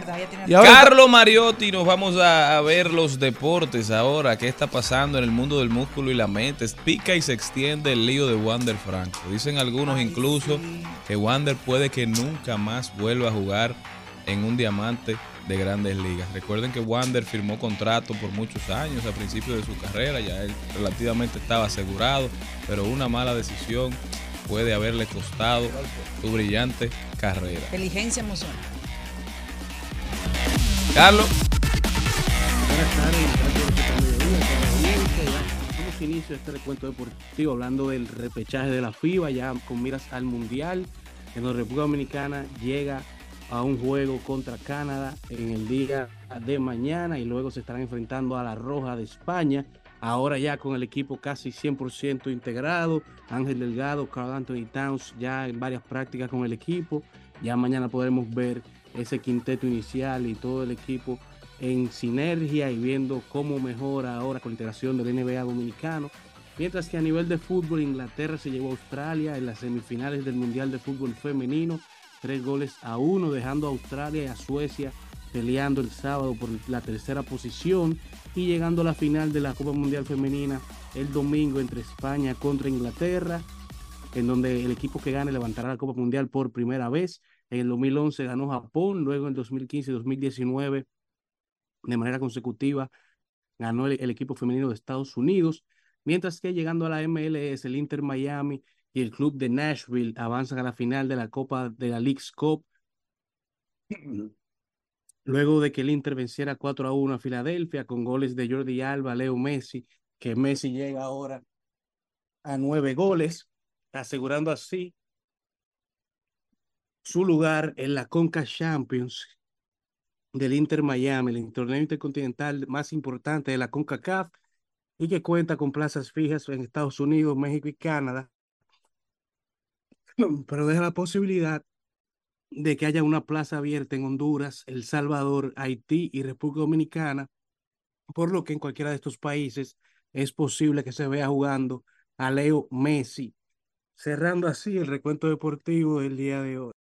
Verdad, ya tiene Mariotti, nos vamos a, a ver los deportes ahora. ¿Qué está pasando en el mundo del músculo y la mente? Pica y se extiende el lío de Wander Franco. Dicen algunos incluso que Wander puede que nunca más vuelva a jugar en un diamante de grandes ligas. Recuerden que Wander firmó contrato por muchos años a principio de su carrera, ya él relativamente estaba asegurado, pero una mala decisión puede haberle costado su brillante carrera. inteligencia emocional. Carlos. Buenas tardes, la inicio este recuento deportivo hablando del repechaje de la FIBA, ya con miras al Mundial, en donde República Dominicana llega a un juego contra Canadá en el día de mañana y luego se estarán enfrentando a la Roja de España. Ahora ya con el equipo casi 100% integrado, Ángel Delgado, Carl Anthony Towns ya en varias prácticas con el equipo. Ya mañana podremos ver ese quinteto inicial y todo el equipo en sinergia y viendo cómo mejora ahora con la integración del NBA dominicano. Mientras que a nivel de fútbol, Inglaterra se llevó a Australia en las semifinales del Mundial de Fútbol Femenino, tres goles a uno, dejando a Australia y a Suecia peleando el sábado por la tercera posición y llegando a la final de la Copa Mundial Femenina el domingo entre España contra Inglaterra, en donde el equipo que gane levantará la Copa Mundial por primera vez. En el 2011 ganó Japón, luego en 2015 y 2019 de manera consecutiva ganó el, equipo femenino de Estados Unidos, mientras que llegando a la MLS, el Inter Miami y el club de Nashville avanzan a la final de la Copa de la League's Cup. Luego de que el Inter venciera 4 a 1 a Filadelfia con goles de Jordi Alba, Leo Messi, que Messi llega ahora a nueve goles, asegurando así su lugar en la Conca Champions del Inter Miami, el torneo intercontinental más importante de la CONCACAF y que cuenta con plazas fijas en Estados Unidos, México y Canadá, pero deja la posibilidad de que haya una plaza abierta en Honduras, El Salvador, Haití y República Dominicana, por lo que en cualquiera de estos países es posible que se vea jugando a Leo Messi, cerrando así el recuento deportivo del día de hoy.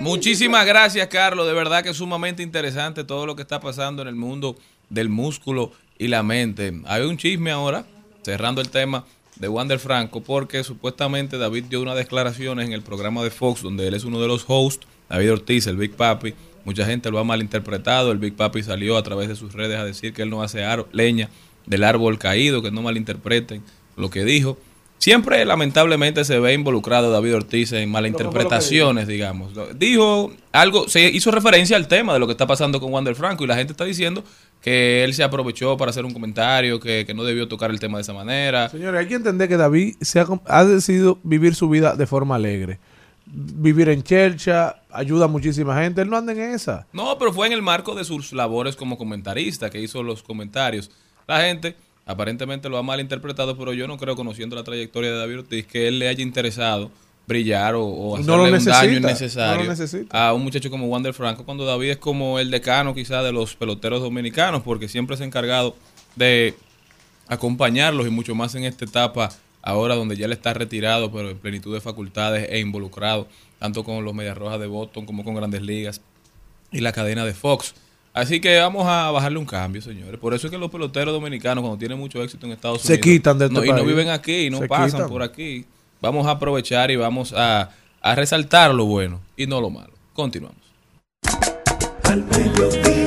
Muchísimas gracias, Carlos. De verdad que es sumamente interesante todo lo que está pasando en el mundo del músculo y la mente. Hay un chisme ahora, cerrando el tema de Wander Franco, porque supuestamente David dio unas declaraciones en el programa de Fox, donde él es uno de los hosts, David Ortiz, el Big Papi. Mucha gente lo ha malinterpretado. El Big Papi salió a través de sus redes a decir que él no hace leña del árbol caído, que no malinterpreten lo que dijo. Siempre, lamentablemente, se ve involucrado David Ortiz en malinterpretaciones, digamos. Dijo algo, se hizo referencia al tema de lo que está pasando con Wander Franco y la gente está diciendo que él se aprovechó para hacer un comentario, que, que no debió tocar el tema de esa manera. Señores, hay que entender que David se ha, ha decidido vivir su vida de forma alegre. Vivir en Chelcha, ayuda a muchísima gente. Él no anda en esa. No, pero fue en el marco de sus labores como comentarista que hizo los comentarios. La gente aparentemente lo ha malinterpretado, pero yo no creo, conociendo la trayectoria de David Ortiz, que él le haya interesado brillar o, o No hacerle lo un daño no innecesario a un muchacho como Wander Franco, cuando David es como el decano quizá de los peloteros dominicanos, porque siempre se ha encargado de acompañarlos y mucho más en esta etapa ahora donde ya él está retirado, pero en plenitud de facultades e involucrado, tanto con los Medias Rojas de Boston como con Grandes Ligas y la cadena de Fox. Así que vamos a bajarle un cambio, señores. Por eso es que los peloteros dominicanos, cuando tienen mucho éxito en Estados Se Unidos, quitan de este no, y no viven aquí, y no Se pasan quitan. por aquí. vamos a aprovechar y vamos a, a resaltar lo bueno y no lo malo. Continuamos. Al mediodía,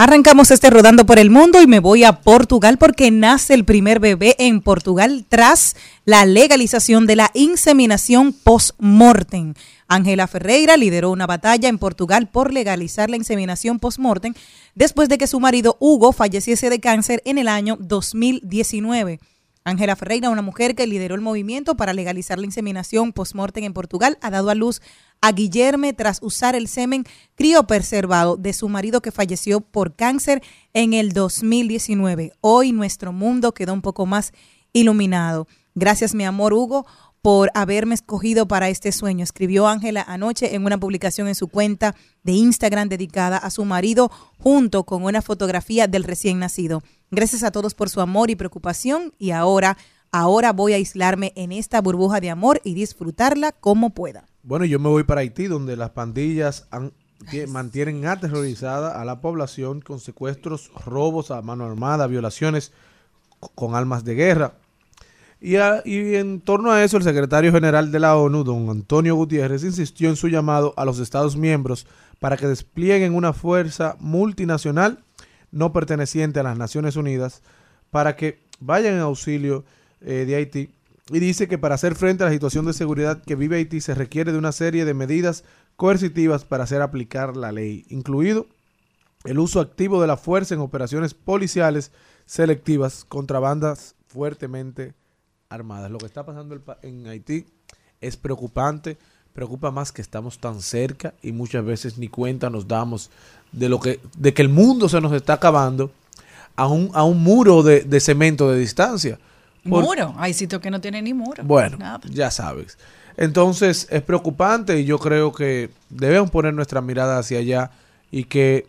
Arrancamos este rodando por el mundo y me voy a Portugal porque nace el primer bebé en Portugal tras la legalización de la inseminación post-mortem. Ángela Ferreira lideró una batalla en Portugal por legalizar la inseminación post-mortem después de que su marido Hugo falleciese de cáncer en el año 2019. Ángela Ferreira, una mujer que lideró el movimiento para legalizar la inseminación post-mortem en Portugal, ha dado a luz a Guillerme tras usar el semen criopreservado de su marido que falleció por cáncer en el 2019. Hoy nuestro mundo quedó un poco más iluminado. Gracias, mi amor Hugo, por haberme escogido para este sueño, escribió Ángela anoche en una publicación en su cuenta de Instagram dedicada a su marido junto con una fotografía del recién nacido. Gracias a todos por su amor y preocupación y ahora, ahora voy a aislarme en esta burbuja de amor y disfrutarla como pueda. Bueno, yo me voy para Haití, donde las pandillas han- mantienen aterrorizada a la población con secuestros, robos a mano armada, violaciones con armas de guerra. Y, a- y en torno a eso, el secretario general de la ONU, don Antonio Gutiérrez, insistió en su llamado a los Estados miembros para que desplieguen una fuerza multinacional no perteneciente a las Naciones Unidas para que vayan en auxilio eh, de Haití. Y dice que para hacer frente a la situación de seguridad que vive Haití se requiere de una serie de medidas coercitivas para hacer aplicar la ley, incluido el uso activo de la fuerza en operaciones policiales selectivas contra bandas fuertemente armadas. Lo que está pasando en Haití es preocupante, preocupa más que estamos tan cerca y muchas veces ni cuenta nos damos de lo que de que el mundo se nos está acabando a un, a un muro de, de cemento de distancia. Por- Muro. Hay sitios que no tienen ni muro. bueno, Nada. ya sabes. Entonces es preocupante y yo creo que debemos poner nuestra mirada hacia allá y que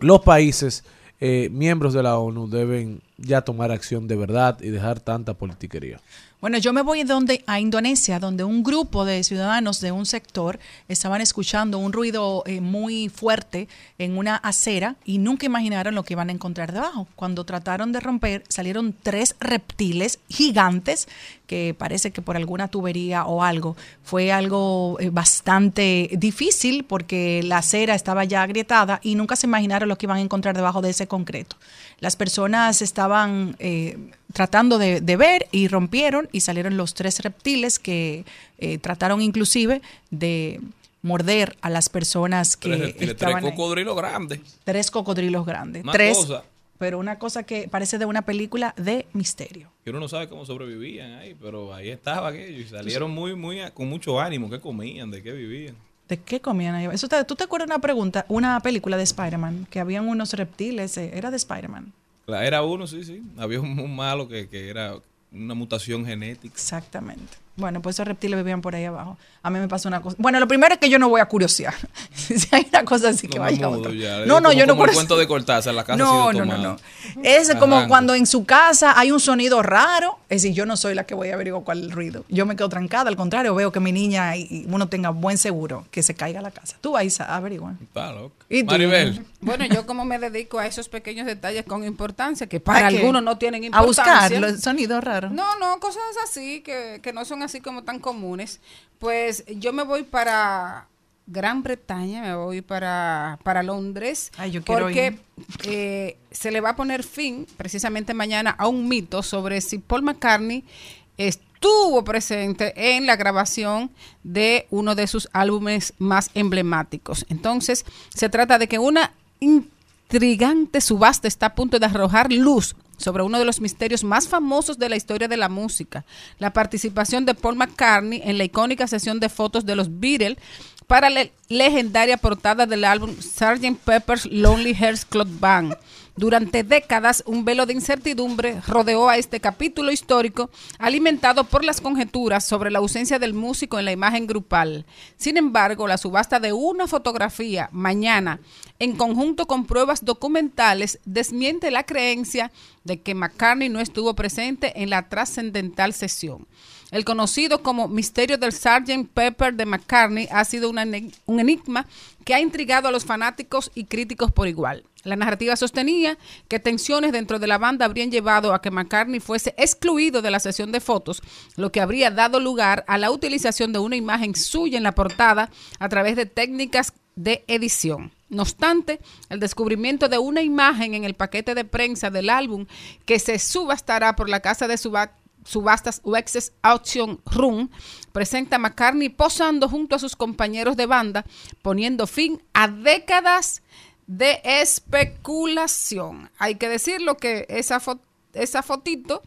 los países eh, miembros de la ONU deben ya tomar acción de verdad y dejar tanta politiquería. Bueno, yo me voy donde, a Indonesia, donde un grupo de ciudadanos de un sector estaban escuchando un ruido eh, muy fuerte en una acera y nunca imaginaron lo que iban a encontrar debajo. Cuando trataron de romper, salieron tres reptiles gigantes que parece que por alguna tubería o algo fue algo eh, bastante difícil porque la acera estaba ya agrietada y nunca se imaginaron lo que iban a encontrar debajo de ese concreto. Las personas estaban eh, tratando de, de ver y rompieron y salieron los tres reptiles que eh, trataron inclusive de morder a las personas que Tres reptiles, tres estaban ahí. cocodrilos grandes. Tres cocodrilos grandes. Una tres, cosa. Pero una cosa que parece de una película de misterio. Que uno no sabe cómo sobrevivían ahí, pero ahí estaba aquello y salieron muy, muy, con mucho ánimo. ¿Qué comían? ¿De qué vivían? ¿De qué comían ahí? Eso te- ¿Tú te acuerdas una pregunta, una película de Spider-Man? Que habían unos reptiles, eh, era de Spider-Man. Era uno, sí, sí. Había un, un malo que, que era una mutación genética. Exactamente. Bueno, pues esos reptiles vivían por ahí abajo. A mí me pasó una cosa. Bueno, lo primero es que yo no voy a curiosear. si hay una cosa así que No, vaya mudo otra. ya. No, no, Como- yo no como el cuento de Cortázar, la casa no, ha sido no, no, no. Es como cuando en su casa hay un sonido raro. Es decir, yo no soy la que voy a averiguar cuál es el ruido. Yo me quedo trancada. Al contrario, veo que mi niña y uno tenga buen seguro que se caiga a la casa. Tú vas a averiguar. Está loco. ¿Y tú? Maribel. Bueno, yo como me dedico a esos pequeños detalles con importancia, que para ¿A algunos no tienen A importancia. buscar los sonidos raros. No, no, cosas así que, que no son así como tan comunes. Pues yo me voy para Gran Bretaña, me voy para, para Londres, Ay, yo quiero porque eh, se le va a poner fin precisamente mañana a un mito sobre si Paul McCartney estuvo presente en la grabación de uno de sus álbumes más emblemáticos. Entonces, se trata de que una intrigante subasta está a punto de arrojar luz sobre uno de los misterios más famosos de la historia de la música, la participación de Paul McCartney en la icónica sesión de fotos de los Beatles para la legendaria portada del álbum Sgt. Pepper's Lonely Hearts Club Band, Durante décadas, un velo de incertidumbre rodeó a este capítulo histórico, alimentado por las conjeturas sobre la ausencia del músico en la imagen grupal. Sin embargo, la subasta de una fotografía mañana, en conjunto con pruebas documentales, desmiente la creencia de que McCartney no estuvo presente en la trascendental sesión. El conocido como misterio del Sgt. Pepper de McCartney ha sido un enigma que ha intrigado a los fanáticos y críticos por igual. La narrativa sostenía que tensiones dentro de la banda habrían llevado a que McCartney fuese excluido de la sesión de fotos, lo que habría dado lugar a la utilización de una imagen suya en la portada a través de técnicas de edición. No obstante, el descubrimiento de una imagen en el paquete de prensa del álbum que se subastará por la casa de suba- subastas Wexes Auction Room presenta a McCartney posando junto a sus compañeros de banda, poniendo fin a décadas de especulación. Hay que decirlo que esa, esa fotito,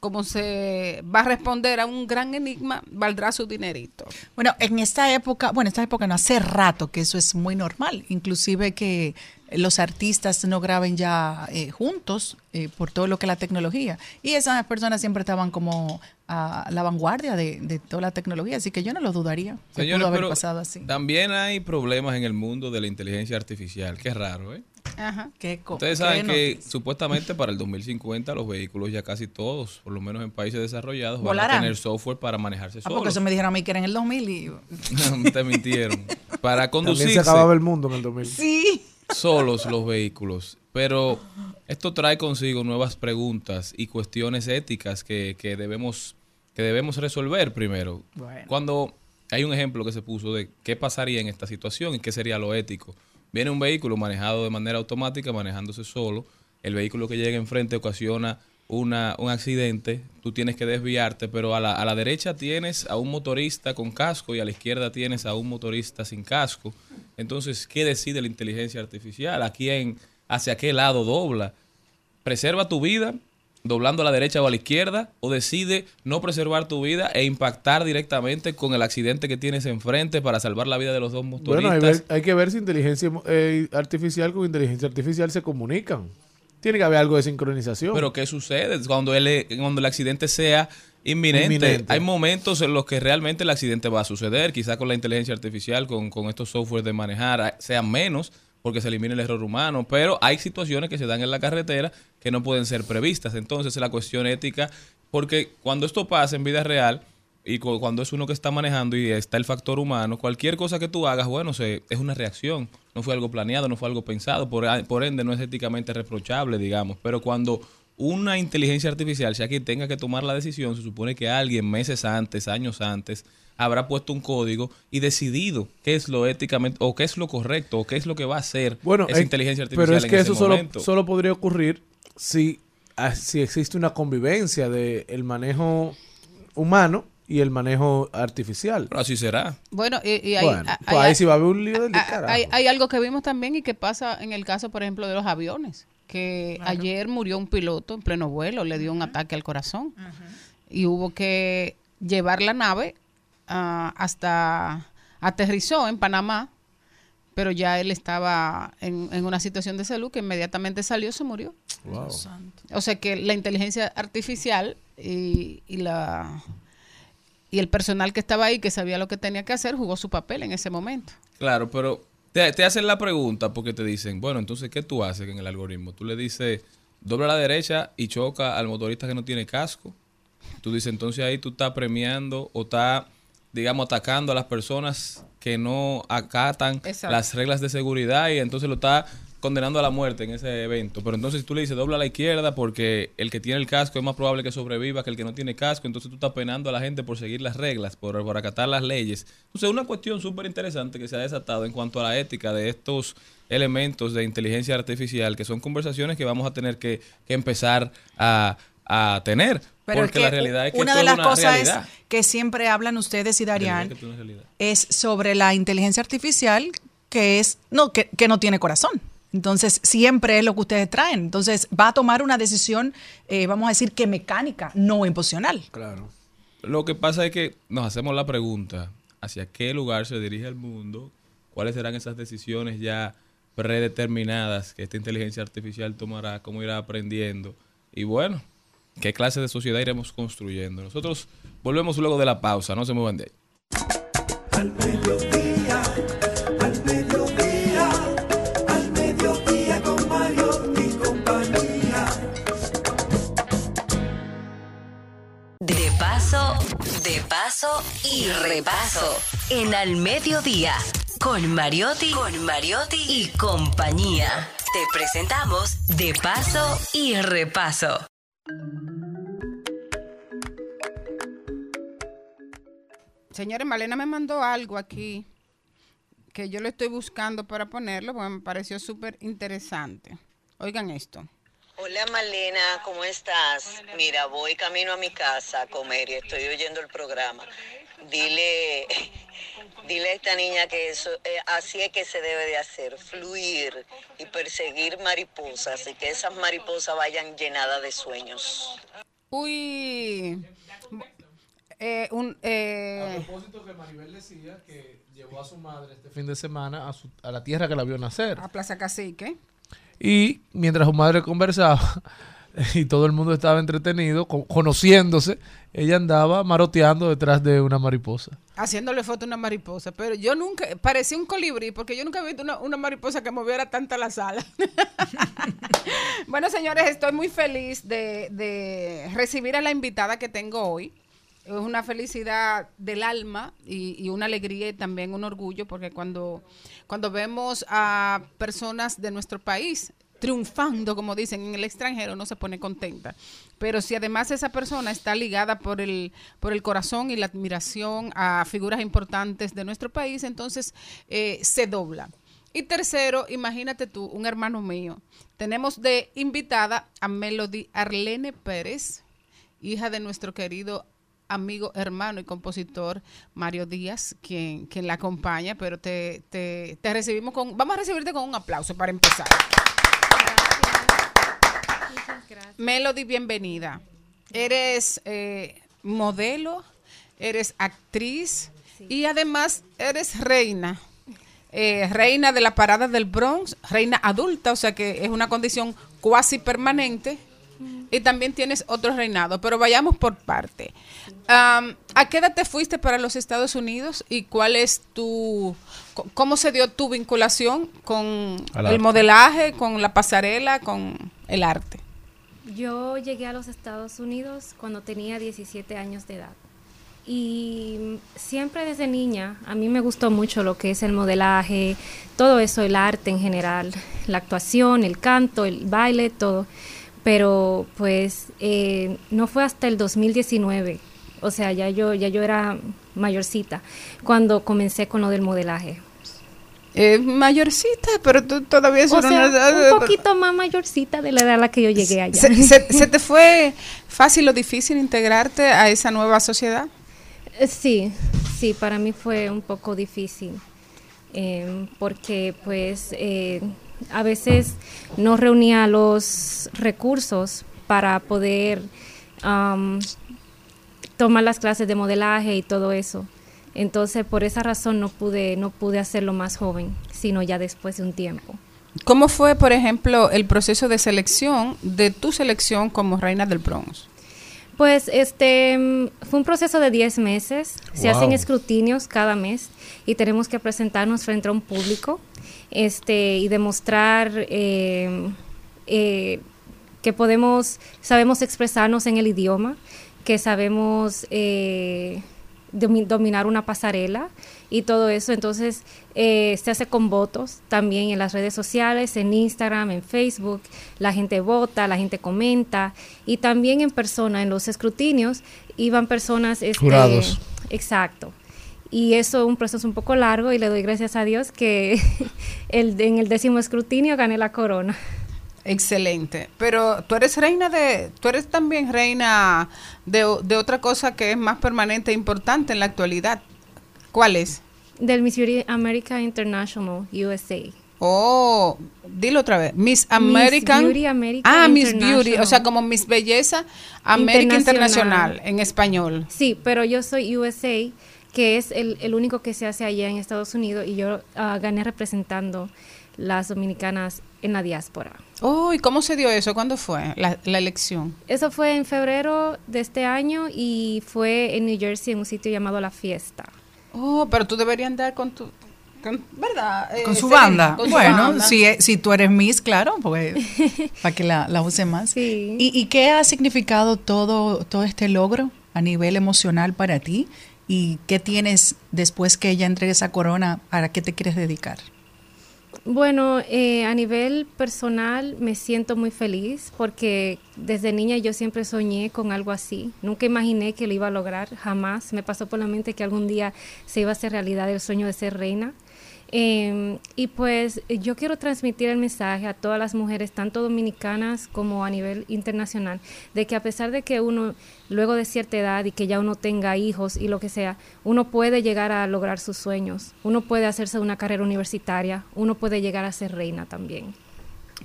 como se va a responder a un gran enigma, valdrá su dinerito. Bueno, en esta época, bueno, esta época no hace rato que eso es muy normal, inclusive que los artistas no graben ya eh, juntos eh, por todo lo que es la tecnología. Y esas personas siempre estaban como a la vanguardia de, de toda la tecnología, así que yo no lo dudaría. que Señores, pudo haber pero pasado así. también hay problemas en el mundo de la inteligencia artificial. Qué raro, ¿eh? Ajá. ¿Qué co- Ustedes qué saben que noticia? supuestamente para el 2050 los vehículos ya casi todos, por lo menos en países desarrollados, van a tener software para manejarse Ah, solos. porque eso me dijeron a mí que era en el 2000 y... Te mintieron. Para También conducirse se acababa el mundo en el 2000. Sí. solos los vehículos. Pero esto trae consigo nuevas preguntas y cuestiones éticas que, que debemos, que debemos resolver primero. Bueno. Cuando hay un ejemplo que se puso de qué pasaría en esta situación y qué sería lo ético. Viene un vehículo manejado de manera automática, manejándose solo. El vehículo que llega enfrente ocasiona una, un accidente. Tú tienes que desviarte, pero a la, a la derecha tienes a un motorista con casco y a la izquierda tienes a un motorista sin casco. Entonces, ¿qué decide la inteligencia artificial? ¿A quién, hacia qué lado dobla? ¿Preserva tu vida doblando a la derecha o a la izquierda? ¿O decide no preservar tu vida e impactar directamente con el accidente que tienes enfrente para salvar la vida de los dos Bueno, motoristas? hay, ver- hay que ver si inteligencia eh, artificial con inteligencia artificial se comunican. Tiene que haber algo de sincronización. Pero ¿qué sucede cuando el, cuando el accidente sea inminente? Inminente. Hay momentos en los que realmente el accidente va a suceder, quizá con la inteligencia artificial, con, con estos softwares de manejar, sean menos porque se elimina el error humano, pero hay situaciones que se dan en la carretera que no pueden ser previstas. Entonces la cuestión ética, porque cuando esto pasa en vida real, y cu- cuando es uno que está manejando y está el factor humano, cualquier cosa que tú hagas, bueno, se, es una reacción. No fue algo planeado, no fue algo pensado, por, a- por ende no es éticamente reprochable, digamos. Pero cuando una inteligencia artificial, sea quien tenga que tomar la decisión, se supone que alguien meses antes, años antes, habrá puesto un código y decidido qué es lo éticamente, o qué es lo correcto, o qué es lo que va a hacer Bueno, esa eh, inteligencia artificial pero es en que ese eso solo, solo podría ocurrir si, ah, si existe una convivencia de el manejo humano y el manejo artificial. Pero así será. Bueno, y, y hay, Bueno, hay- pues ahí sí va a haber un lío del hay, hay algo que vimos también y que pasa en el caso, por ejemplo, de los aviones, que ayer murió un piloto en pleno vuelo, le dio un ataque al corazón y hubo que llevar la nave ah, hasta aterrizó en Panamá, pero ya él estaba en, en una situación de salud que inmediatamente salió, se murió. Wow. O sea que la inteligencia artificial y, y la y el personal que estaba ahí, que sabía lo que tenía que hacer, jugó su papel en ese momento. Claro, pero te, te hacen la pregunta porque te dicen, bueno, entonces, ¿qué tú haces en el algoritmo? Tú le dices, dobla a la derecha y choca al motorista que no tiene casco. Tú dices, entonces ahí tú estás premiando o estás, digamos, atacando a las personas que no acatan Exacto. las reglas de seguridad y entonces lo estás condenando a la muerte en ese evento. Pero entonces tú le dices, dobla a la izquierda porque el que tiene el casco es más probable que sobreviva que el que no tiene casco. Entonces tú estás penando a la gente por seguir las reglas, por, por acatar las leyes. Entonces una cuestión súper interesante que se ha desatado en cuanto a la ética de estos elementos de inteligencia artificial, que son conversaciones que vamos a tener que, que empezar a, a tener. Pero es porque que la realidad es que una de las una cosas realidad. que siempre hablan ustedes y esto es sobre la inteligencia artificial que es no que, que no tiene corazón. Entonces, siempre es lo que ustedes traen. Entonces, va a tomar una decisión, eh, vamos a decir que mecánica, no emocional. Claro. Lo que pasa es que nos hacemos la pregunta, ¿hacia qué lugar se dirige el mundo? ¿Cuáles serán esas decisiones ya predeterminadas que esta inteligencia artificial tomará, cómo irá aprendiendo. Y bueno, qué clase de sociedad iremos construyendo. Nosotros volvemos luego de la pausa, no se muevan de ahí. Al mediodía, al mediodía, al mediodía con Mario y compañía. De paso, de paso y repaso. En Al Mediodía, con Mariotti, con Mariotti y compañía. Te presentamos De paso y repaso. Señores, Malena me mandó algo aquí que yo lo estoy buscando para ponerlo porque me pareció súper interesante. Oigan esto. Hola Malena, ¿cómo estás? Mira, voy camino a mi casa a comer y estoy oyendo el programa. Dile, dile a esta niña que eso, eh, así es que se debe de hacer, fluir y perseguir mariposas y que esas mariposas vayan llenadas de sueños. Uy. Eh, un, eh, A propósito que Maribel decía que llevó a su madre este fin de semana a, su- a la tierra que la vio nacer. a Plaza Cacique. Y mientras su madre conversaba y todo el mundo estaba entretenido, co- conociéndose, ella andaba maroteando detrás de una mariposa. haciéndole foto a una mariposa, pero yo nunca, parecía un colibrí, porque yo nunca he visto una, una mariposa que moviera tanta la sala. bueno, señores, estoy muy feliz de, de recibir a la invitada que tengo hoy. Es una felicidad del alma y, y una alegría y también un orgullo, porque cuando, cuando vemos a personas de nuestro país triunfando, como dicen, en el extranjero, no se pone contenta. Pero si además esa persona está ligada por el, por el corazón y la admiración a figuras importantes de nuestro país, entonces eh, se dobla. Y tercero, imagínate tú, un hermano mío. Tenemos de invitada a Melody Arlene Pérez, hija de nuestro querido amigo, hermano y compositor Mario Díaz, quien, quien la acompaña, pero te, te, te recibimos con, vamos a recibirte con un aplauso para empezar. Melody, bienvenida. Eres eh, modelo, eres actriz y además eres reina. Eh, reina de la parada del Bronx, reina adulta, o sea que es una condición cuasi permanente. Y también tienes otro reinado, pero vayamos por parte. ¿A qué edad te fuiste para los Estados Unidos y cuál es tu, cómo se dio tu vinculación con el arte. modelaje, con la pasarela, con el arte? Yo llegué a los Estados Unidos cuando tenía 17 años de edad. Y siempre desde niña a mí me gustó mucho lo que es el modelaje, todo eso, el arte en general, la actuación, el canto, el baile, todo. Pero pues eh, no fue hasta el 2019, o sea, ya yo, ya yo era mayorcita, cuando comencé con lo del modelaje. Eh, mayorcita, pero tú todavía sea, una- un poquito más mayorcita de la edad a la que yo llegué allá. ¿Se, se- se te fue fácil o difícil integrarte a esa nueva sociedad? Eh, Sí, sí, para mí fue un poco difícil, eh, porque pues eh, a veces no reunía los recursos para poder am, tomar las clases de modelaje y todo eso. Entonces, por esa razón no pude, no pude hacerlo más joven, sino ya después de un tiempo. ¿Cómo fue, por ejemplo, el proceso de selección de tu selección como reina del Bronx? Pues este mm, fue un proceso de 10 meses. Se hacen escrutinios cada mes y tenemos que presentarnos frente a un público este, y demostrar eh, eh, que podemos, sabemos expresarnos en el idioma, que sabemos eh, dominar una pasarela y todo eso. Entonces, eh, se hace con votos también en las redes sociales, en Instagram, en Facebook. La gente vota, la gente comenta y también en persona, en los escrutinios, iban personas... este, Jurados. Exacto. Y eso es un proceso un poco largo y le doy gracias a Dios que el, en el décimo escrutinio gané la corona. Excelente. Pero tú eres reina de, tú eres también reina de, de otra cosa que es más permanente e importante en la actualidad. ¿Cuál es? Del Miss Beauty America International, USA. Oh, dilo otra vez. Miss American. Beauty America ah, Miss Beauty. O sea, como Miss Belleza América Internacional. Internacional en español. Sí, pero yo soy USA que es el, el único que se hace allá en Estados Unidos y yo ah, gané representando las dominicanas en la diáspora. Oh, ¿y cómo se dio eso? ¿Cuándo fue la, la elección? Eso fue en febrero de este año y fue en New Jersey en un sitio llamado La Fiesta. Oh, pero tú deberías andar con tu... con- ¿Verdad? Eh, Con su banda. con su bueno, banda. Si, si tú eres Miss, claro, pues para que la, la use más. ¿Y, ¿Y qué ha significado todo, todo este logro a nivel emocional para ti? ¿Y qué tienes después que ella entregue esa corona? ¿Para qué te quieres dedicar? Bueno, eh, a nivel personal me siento muy feliz porque desde niña yo siempre soñé con algo así. Nunca imaginé que lo iba a lograr, jamás. Me pasó por la mente que algún día se iba a hacer realidad el sueño de ser reina. Eh, y pues eh, yo quiero transmitir el mensaje a todas las mujeres, tanto dominicanas como a nivel internacional, de que a pesar de que uno, luego de cierta edad y que ya uno tenga hijos y lo que sea, uno puede llegar a lograr sus sueños, uno puede hacerse una carrera universitaria, uno puede llegar a ser reina también.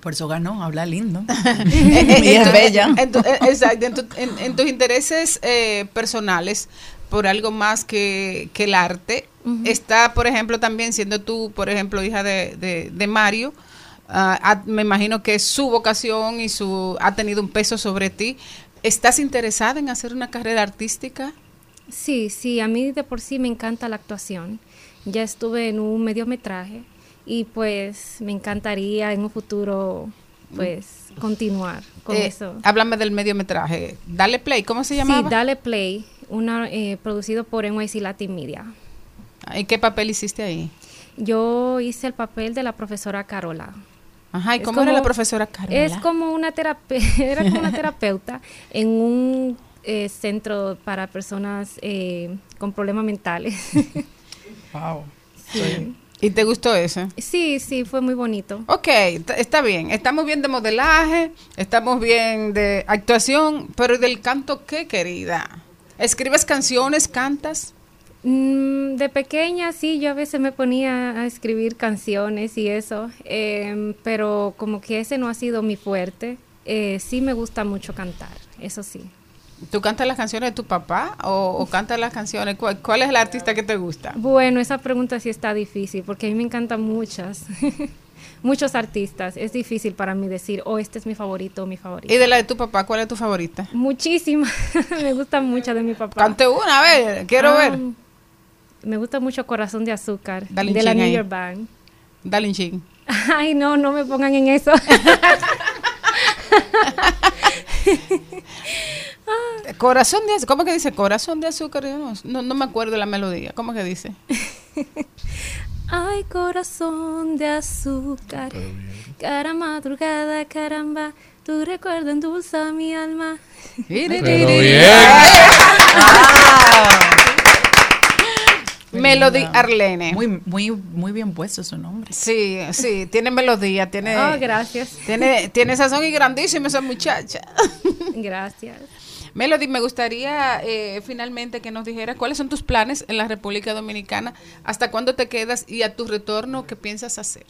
Por eso ganó, habla lindo. Y es bella. en tu- eh, exacto, en, tu- en- en tus intereses eh, personales, por algo más que, que el arte, está, por ejemplo, también siendo tú, por ejemplo, hija de, de- de Mario, ah, me imagino que su vocación y su ha tenido un peso sobre ti. ¿Estás interesada en hacer una carrera artística? Sí, sí, a mí de por sí me encanta la actuación. Ya estuve en un mediometraje y pues me encantaría en un futuro pues continuar con Eh, eso. Háblame del mediometraje. Dale play, ¿cómo se llamaba? Sí, Dale Play, una, eh, producido por NYC Latin Media. ¿Y qué papel hiciste ahí? Yo hice el papel de la profesora Carola. Ajá, ¿y Es cómo era la como- profesora Carola? Es como una, terape era como una terapeuta en un eh, centro para personas eh, con problemas mentales. Wow. Sí. ¿Y te gustó eso? Sí, sí, fue muy bonito. Ok, está bien. Estamos bien de modelaje, estamos bien de actuación, pero ¿y del canto qué, querida? ¿Escribes canciones, cantas? Mm, de pequeña sí, yo a veces me ponía a escribir canciones y eso, em, pero como que ese no ha sido mi fuerte. Eh, sí me gusta mucho cantar, eso sí. ¿Tú cantas las canciones de tu papá o, o cantas las canciones? ¿Cuál, cuál es el artista que te gusta? Bueno, esa pregunta sí está difícil porque a mí me encantan muchas, muchos artistas. Es difícil para mí decir, oh, este es mi favorito o mi favorito. ¿Y de la de tu papá, cuál es tu favorita? Muchísimas, me gustan muchas de mi papá. Cante una, a ver, quiero Ah, ver. Me gusta mucho Corazón de Azúcar, Dale de la New. York Band. Dale un ching. Ay, no, no me pongan en eso. Corazón de azúcar, ¿cómo que dice? Corazón de azúcar, no, no, no me acuerdo la melodía, ¿cómo que dice? Ay, corazón de azúcar, cara madrugada, caramba, tu recuerdo endulza mi alma. Pero bien. Melody Arlene. Muy, muy, muy bien puesto su nombre. Sí, sí, tiene melodía, tiene... Oh, gracias. Tiene, tiene sazón y grandísima esa muchacha. Gracias. Melody, me gustaría eh, finalmente que nos dijeras cuáles son tus planes en la República Dominicana, hasta cuándo te quedas y a tu retorno, ¿qué piensas hacer?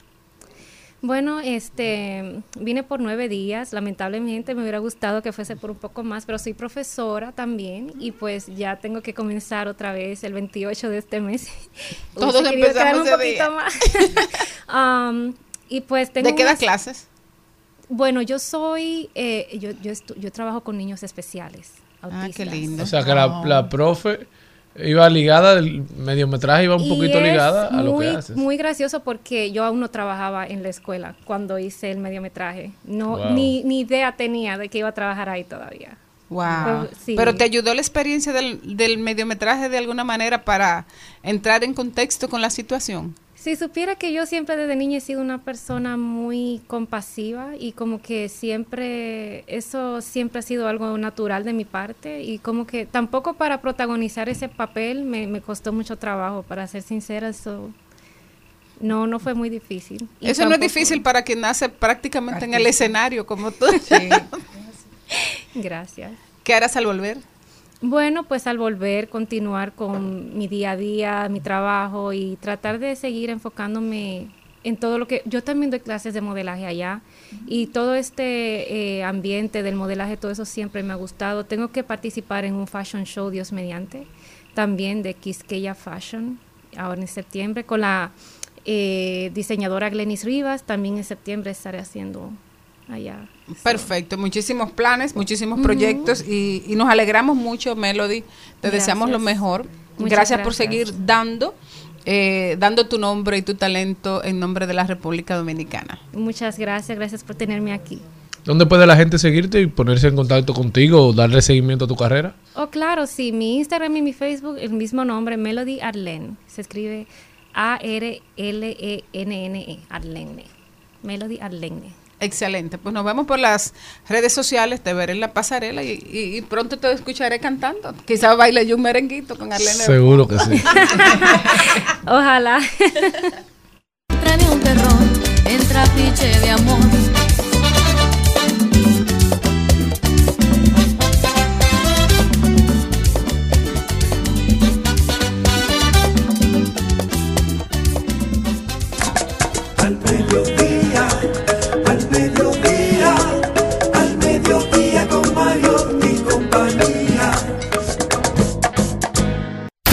Bueno, este, vine por nueve días. Lamentablemente me hubiera gustado que fuese por un poco más, pero soy profesora también y pues ya tengo que comenzar otra vez el 28 de este mes. Todos empezamos ese día. un poquito más. Um, y pues tengo ¿De qué das unas- clases? Bueno, yo soy, eh, yo, yo, estu- yo trabajo con niños especiales. Ah, qué autistas. lindo. O sea que la, la profe iba ligada, el mediometraje iba un Y poquito ligada a lo que haces. Muy gracioso porque yo aún no trabajaba en la escuela cuando hice el mediometraje. No, Wow. ni, ni idea tenía de que iba a trabajar ahí todavía. Wow. Pero, sí. Pero te ayudó la experiencia del, del mediometraje de alguna manera para entrar en contexto con la situación. Si supiera que yo siempre desde niña he sido una persona muy compasiva y como que siempre, eso siempre ha sido algo natural de mi parte y como que tampoco para protagonizar ese papel me, me costó mucho trabajo, para ser sincera, eso no, no fue muy difícil. Y Eso no es difícil para quien nace prácticamente en el escenario como tú. Gracias. ¿Qué harás al volver? Bueno, pues al volver, continuar con mi día a día, mi trabajo y tratar de seguir enfocándome en todo lo que... Yo también doy clases de modelaje allá y todo este eh, ambiente del modelaje, todo eso siempre me ha gustado. Tengo que participar en un fashion show, Dios mediante, también de Quisqueya Fashion, ahora en septiembre, con la eh, diseñadora Glenis Rivas, también en septiembre estaré haciendo allá. Perfecto, muchísimos planes, muchísimos proyectos y, y nos alegramos mucho, Melody. Te deseamos lo mejor. Muchas gracias, por seguir dando, eh, dando tu nombre y tu talento en nombre de la República Dominicana. Muchas gracias, gracias por tenerme aquí. ¿Dónde puede la gente seguirte y ponerse en contacto contigo o darle seguimiento a tu carrera? Oh, claro, sí, mi Instagram y mi Facebook, el mismo nombre, Melody Arlen. Se escribe A-R-L-E-N-N-E, Arlene. Melody Arlene. Excelente, pues nos vemos por las redes sociales, te veré en la pasarela y, y- y pronto te escucharé cantando. Quizás baile yo un merenguito con Arlene. Seguro que sí. Ojalá. Tráeme un terrón en trapiche de amor.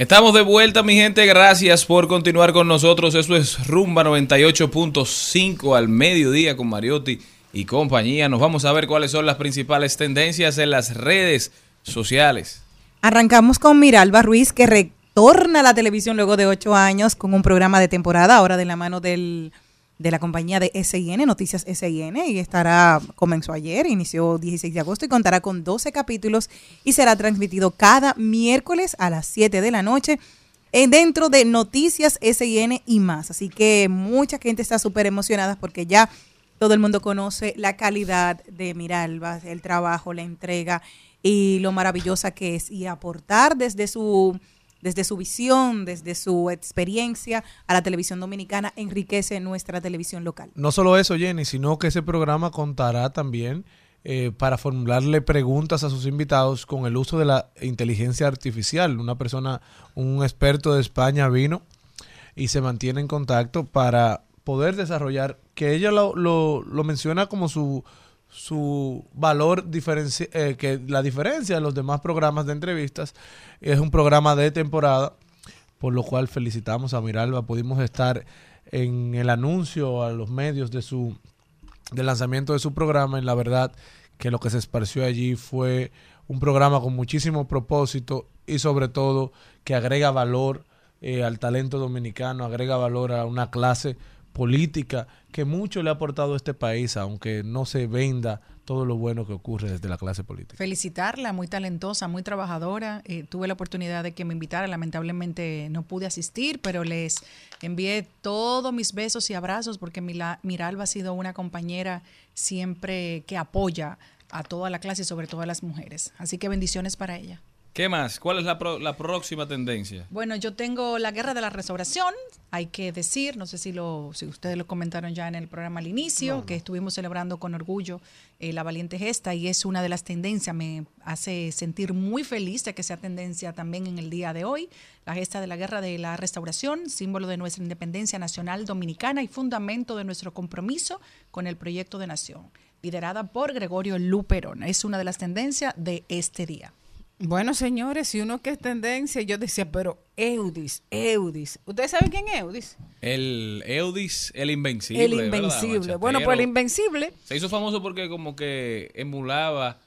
Estamos de vuelta, mi gente. Gracias por continuar con nosotros. Eso es Rumba 98.5 al mediodía con Mariotti y compañía. Nos vamos a ver cuáles son las principales tendencias en las redes sociales. Arrancamos con Miralba Ruiz, que retorna a la televisión luego de ocho años con un programa de temporada, ahora de la mano del, de la compañía de SIN, Noticias SIN, y estará, comenzó ayer, inició 16 de agosto y contará con 12 capítulos y será transmitido cada miércoles a las 7 de la noche eh, dentro de Noticias SIN y más. Así que mucha gente está súper emocionada porque ya todo el mundo conoce la calidad de Miralba, el trabajo, la entrega y lo maravillosa que es y aportar desde su desde su visión, desde su experiencia a la televisión dominicana enriquece nuestra televisión local. No solo eso, Jenny, sino que ese programa contará también eh, para formularle preguntas a sus invitados con el uso de la inteligencia artificial. Una persona, un experto de España vino y se mantiene en contacto para poder desarrollar, que ella lo, lo- lo menciona como su, su valor, eh, que la diferencia de los demás programas de entrevistas es un programa de temporada, por lo cual felicitamos a Miralba. Pudimos estar en el anuncio a los medios de su del lanzamiento de su programa y la verdad que lo que se esparció allí fue un programa con muchísimo propósito y sobre todo que agrega valor eh, al talento dominicano, agrega valor a una clase política que mucho le ha aportado a este país, aunque no se venda todo lo bueno que ocurre desde la clase política. Felicitarla, muy talentosa, muy trabajadora. Eh, tuve la oportunidad de que me invitara, lamentablemente no pude asistir, pero les envié todos mis besos y abrazos porque Miralba ha sido una compañera siempre que apoya a toda la clase y sobre todo a las mujeres. Así que bendiciones para ella. ¿Qué más? ¿Cuál es la, pro- la próxima tendencia? Bueno, yo tengo la guerra de la restauración, hay que decir, no sé si lo, si ustedes lo comentaron ya en el programa al inicio, que estuvimos celebrando con orgullo eh, la valiente gesta y es una de las tendencias, me hace sentir muy feliz de que sea tendencia también en el día de hoy, la gesta de la guerra de la restauración, símbolo de nuestra independencia nacional dominicana y fundamento de nuestro compromiso con el proyecto de nación, liderada por Gregorio Luperón. Es una de las tendencias de este día. Bueno, señores, si uno que es tendencia, yo decía, pero Eudis, Eudis. ¿Ustedes saben quién es Eudis? El Eudis, el invencible. el ¿verdad, Invencible. Bueno, pues el? Invencible Se hizo famoso porque como que emulaba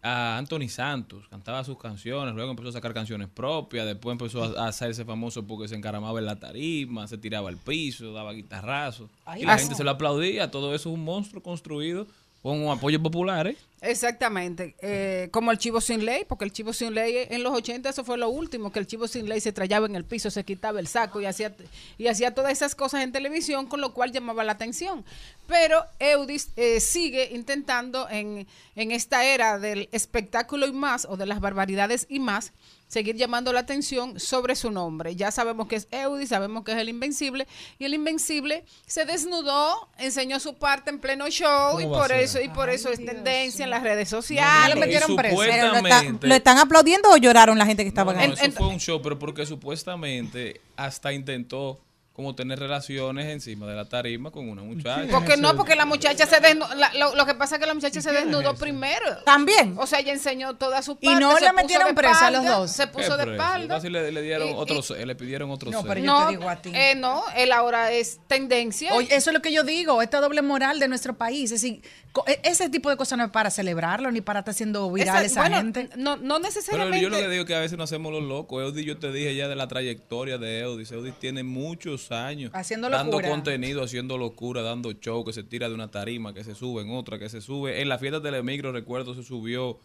a Anthony Santos, cantaba sus canciones, luego empezó a sacar canciones propias, después empezó a, a hacerse famoso porque se encaramaba en la tarima, se tiraba al piso, daba guitarrazos. Y la así. gente se lo aplaudía, todo eso es un monstruo construido con un apoyo popular, ¿eh? Exactamente, eh, como el chivo sin ley, porque el chivo sin ley eh, en los 80 eso fue lo último, que el chivo sin ley se trayaba en el piso, se quitaba el saco y hacía y hacía todas esas cosas en televisión, con lo cual llamaba la atención. Pero Eudis eh, sigue intentando en, en esta era del espectáculo y más, o de las barbaridades y más, seguir llamando la atención sobre su nombre. Ya sabemos que es Eudi, sabemos que es el Invencible, y el Invencible se desnudó, enseñó su parte en pleno show, ¿Cómo y por eso, y por eso es tendencia en las redes No, sociales. no, Pero lo, está- supuestamente- ¿lo están aplaudiendo o lloraron la gente que estaba No, no, ganando? eso fue un show, pero porque supuestamente hasta intentó como tener relaciones encima de la tarima con una muchacha. Porque no, porque la muchacha se desnudó. lo, lo que pasa es que la muchacha se desnudó primero. También. O sea, ella enseñó toda su parte. Y no puso metieron presa a los dos. Se puso de espalda. Casi le, le dieron Y- otros, le pidieron otros No, pero yo No, te digo a ti. eh, no, él ahora es tendencia. Oye, eso es lo que yo digo, esta doble moral de nuestro país. Es decir, co- e- ese tipo de cosas no es para celebrarlo ni para estar haciendo viral esa, bueno, gente. No, no Pero necesariamente. yo lo que digo es que a veces nos hacemos los locos. Eudi, yo te dije ya de la trayectoria de Eudi. Eudi tiene muchos años Haciendo dando locura. contenido, haciendo locura, dando show, que se tira de una tarima, que se sube en otra, que se sube. En la fiesta de Telemicro, recuerdo, se subió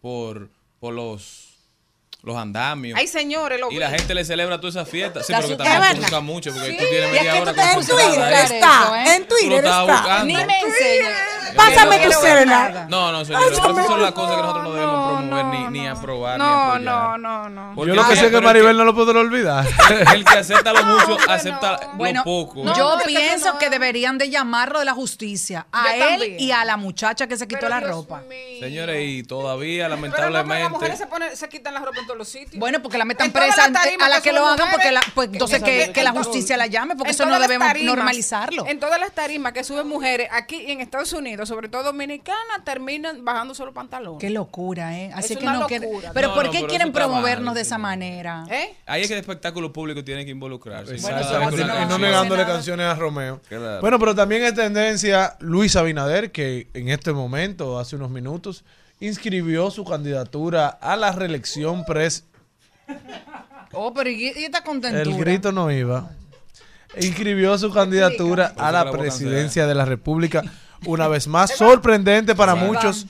por, por los, los andamios. Ay, señores, lo y la gente le celebra toda esa fiesta. Sí, La pero que también busca mucho porque Sí, tú tienes y media es que hora tú te- en Twitter está, en Tú lo Twitter está. buscando. Ni me enseñes. Pásame Que tu nada. No, no, señores, pero esas son las cosas que nosotros no debemos promover ni, ni aprobar ni No, apoyar. no, no, no. Porque Yo lo que sé es que Maribel no lo podrá olvidar. El que acepta lo mucho, acepta Bueno, lo poco. yo pienso no- que deberían de llamarlo de la justicia a Yo él también. y a la muchacha que se quitó Pero la Dios ropa. Señores, y todavía, Pero no, pero las lamentablemente. mujeres se, ponen, se quitan la ropa en todos los sitios. Bueno, porque la metan presa tarimas a la que lo hagan, porque pues entonces en- que, la justicia la llame, porque eso no debemos normalizarlo. En todas las tarimas que suben mujeres aquí en Estados Unidos, sobre todo dominicanas, terminan bajándose los pantalones. Qué locura, ¿eh? Así Es que una no quiere- locura. Pero No, ¿por no, qué pero quieren está mal, promovernos de sí. esa manera? ¿Eh? Ahí es que el espectáculo público tiene que involucrarse. Una no, no negándole canciones a Romeo. Claro. Bueno, pero también es tendencia Luis Abinader, que en este momento, hace unos minutos, inscribió su candidatura a la reelección pres. Oh, pero ¿y, y esta contentura? El grito no iba. Inscribió su candidatura a la presidencia de la República. Una vez más, sorprendente para Se muchos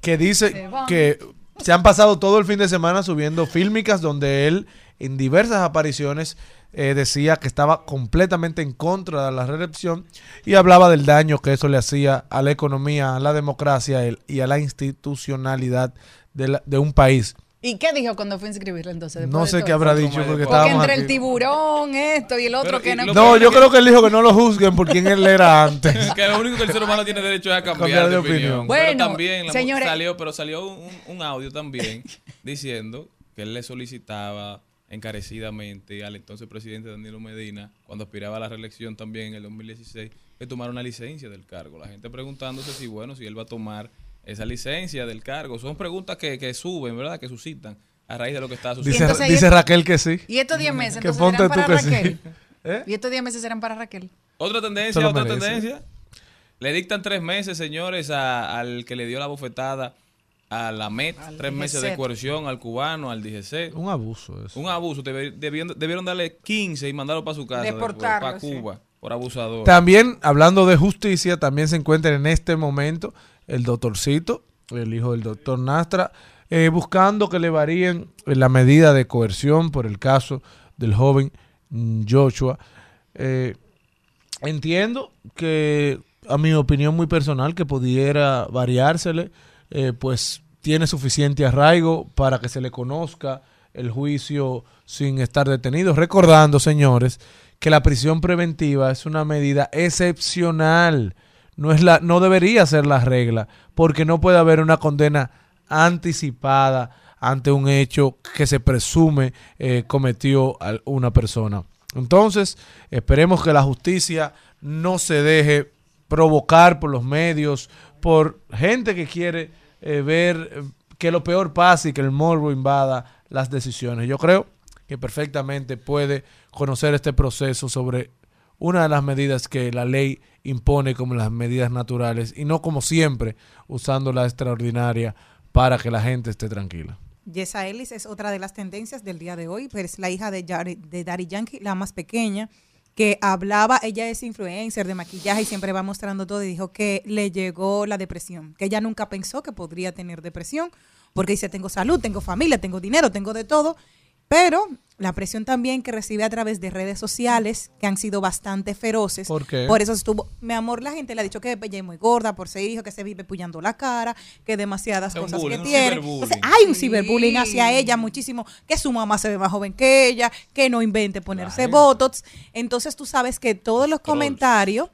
que dice que se han pasado todo el fin de semana subiendo fílmicas donde él en diversas apariciones eh, decía que estaba completamente en contra de la reelección y hablaba del daño que eso le hacía a la economía, a la democracia el- y a la institucionalidad de, la- de un país. ¿Y qué dijo cuando fue a inscribirla entonces? No sé qué habrá dicho porque Porque estábamos entre el tiburón, esto y el otro Pero, que no. lo- No, yo creo que él dijo que no lo juzguen por quién él era antes. Es que lo único que el ser humano tiene derecho es a cambiar, Cambiar de de opinión. opinión. Bueno, pero también la señores- salió, pero salió un, un audio también diciendo que él le solicitaba encarecidamente al entonces presidente Danilo Medina, cuando aspiraba a la reelección también en el 2016, que tomara una licencia del cargo. La gente preguntándose si, bueno, si él va a tomar esa licencia del cargo. Son preguntas que, que suben, ¿verdad? Que suscitan a raíz de lo que está Dice, sucediendo. entonces dice Raquel que sí. Y estos 10 meses Que entonces ponte serán tú para que sí. Raquel. ¿Eh? Y estos 10 meses serán para Raquel. Otra tendencia, otra merece. tendencia. Le dictan tres meses, señores, a- al que le dio la bofetada a la MET, tres meses de coerción al cubano, al DGC. Un abuso eso. Un abuso. Debieron, debieron darle 15 y mandarlo para su casa. Deportarlo, para sí. Cuba, por abusador. También, hablando de justicia, también se encuentra en este momento el doctorcito, el hijo del doctor Nastra, eh, buscando que le varíen la medida de coerción por el caso del joven mm, Joshua. Eh, entiendo que, a mi opinión muy personal, que pudiera variársele, eh, pues tiene suficiente arraigo para que se le conozca el juicio sin estar detenido. Recordando, señores, que la prisión preventiva es una medida excepcional. No, es la, no debería ser la regla, porque no puede haber una condena anticipada ante un hecho que se presume eh, cometió una persona. Entonces, esperemos que la justicia no se deje provocar por los medios, por gente que quiere eh, ver eh, que lo peor pase y que el morbo invada las decisiones. Yo creo que perfectamente puede conocer este proceso sobre una de las medidas que la ley impone como las medidas naturales y no como siempre usando la extraordinaria para que la gente esté tranquila. Yesa Ellis es otra de las tendencias del día de hoy, pero es la hija de, Yari- de Yankee, la más pequeña, que hablaba, ella es influencer de maquillaje y siempre va mostrando todo y dijo que le llegó la depresión, que ella nunca pensó que podría tener depresión, porque dice, tengo salud, tengo familia, tengo dinero, tengo de todo, Pero la presión también que recibe a través de redes sociales, que han sido bastante feroces. ¿Por qué? Por eso estuvo, mi amor, la gente le ha dicho que ella es muy gorda por ser hijo, que se vive puñando la cara, que demasiadas un cosas bullying, que tiene. Entonces, hay un ciberbullying hacia ella muchísimo, que su mamá se ve más joven que ella, que no invente ponerse botox. Entonces tú sabes que todos los comentarios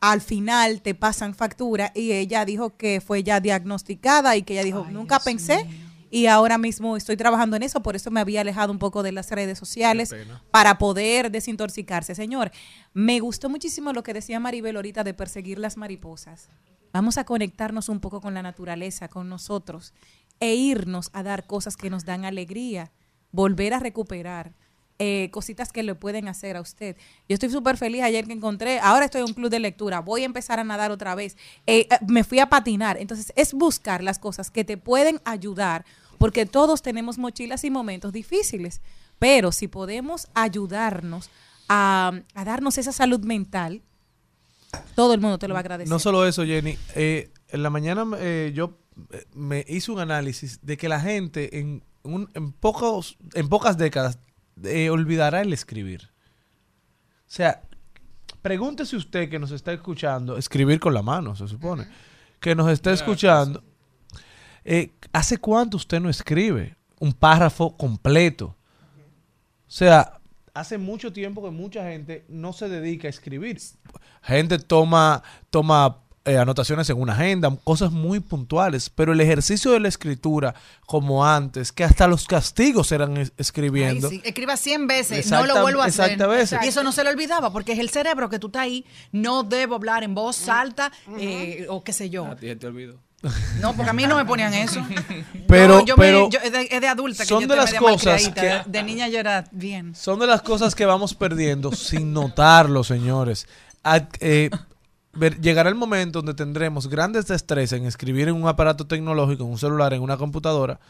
al final te pasan factura y ella dijo que fue ya diagnosticada y que ella dijo, nunca pensé y ahora mismo estoy trabajando en eso, por eso me había alejado un poco de las redes sociales para poder desintoxicarse. Señor, me gustó muchísimo lo que decía Maribel ahorita de perseguir las mariposas. Vamos a conectarnos un poco con la naturaleza, con nosotros, e irnos a dar cosas que nos dan alegría, volver a recuperar. eh, cositas que le pueden hacer a usted. Yo estoy súper feliz ayer que encontré, ahora estoy en un club de lectura, voy a empezar a nadar otra vez, Eh, eh, me fui a patinar. Entonces es buscar las cosas que te pueden ayudar, porque todos tenemos mochilas y momentos difíciles, pero si podemos ayudarnos a, a darnos esa salud mental, todo el mundo te lo va a agradecer. No solo eso, Jenny. eh, en la mañana eh, yo eh, me hice un análisis de que la gente en, un- en, pocos, en pocas décadas eh, olvidará el escribir. O sea, pregúntese usted que nos está escuchando, escribir con la mano, se supone, que nos está escuchando, eh, ¿hace cuánto usted no escribe un párrafo completo? O sea, hace mucho tiempo que mucha gente no se dedica a escribir. Gente toma, toma eh, anotaciones en una agenda, cosas muy puntuales, pero el ejercicio de la escritura, como antes, que hasta los castigos eran es- escribiendo. Ay, sí. Escriba 100 veces, Exacta- no lo vuelvo a hacer. exacta veces. Y eso no se le olvidaba, porque es el cerebro que tú estás ahí, no debo hablar en voz alta eh, o qué sé yo. A ti te olvidó. No, porque a mí no me ponían eso. Pero- No, yo me- pero yo- es, de, es de adulta que son yo de las cosas que- De niña yo era bien. Son de las cosas que vamos perdiendo sin notarlo, señores. A- eh, ver- llegará el momento donde tendremos grandes destrezas en escribir en un aparato tecnológico, en un celular, en una computadora,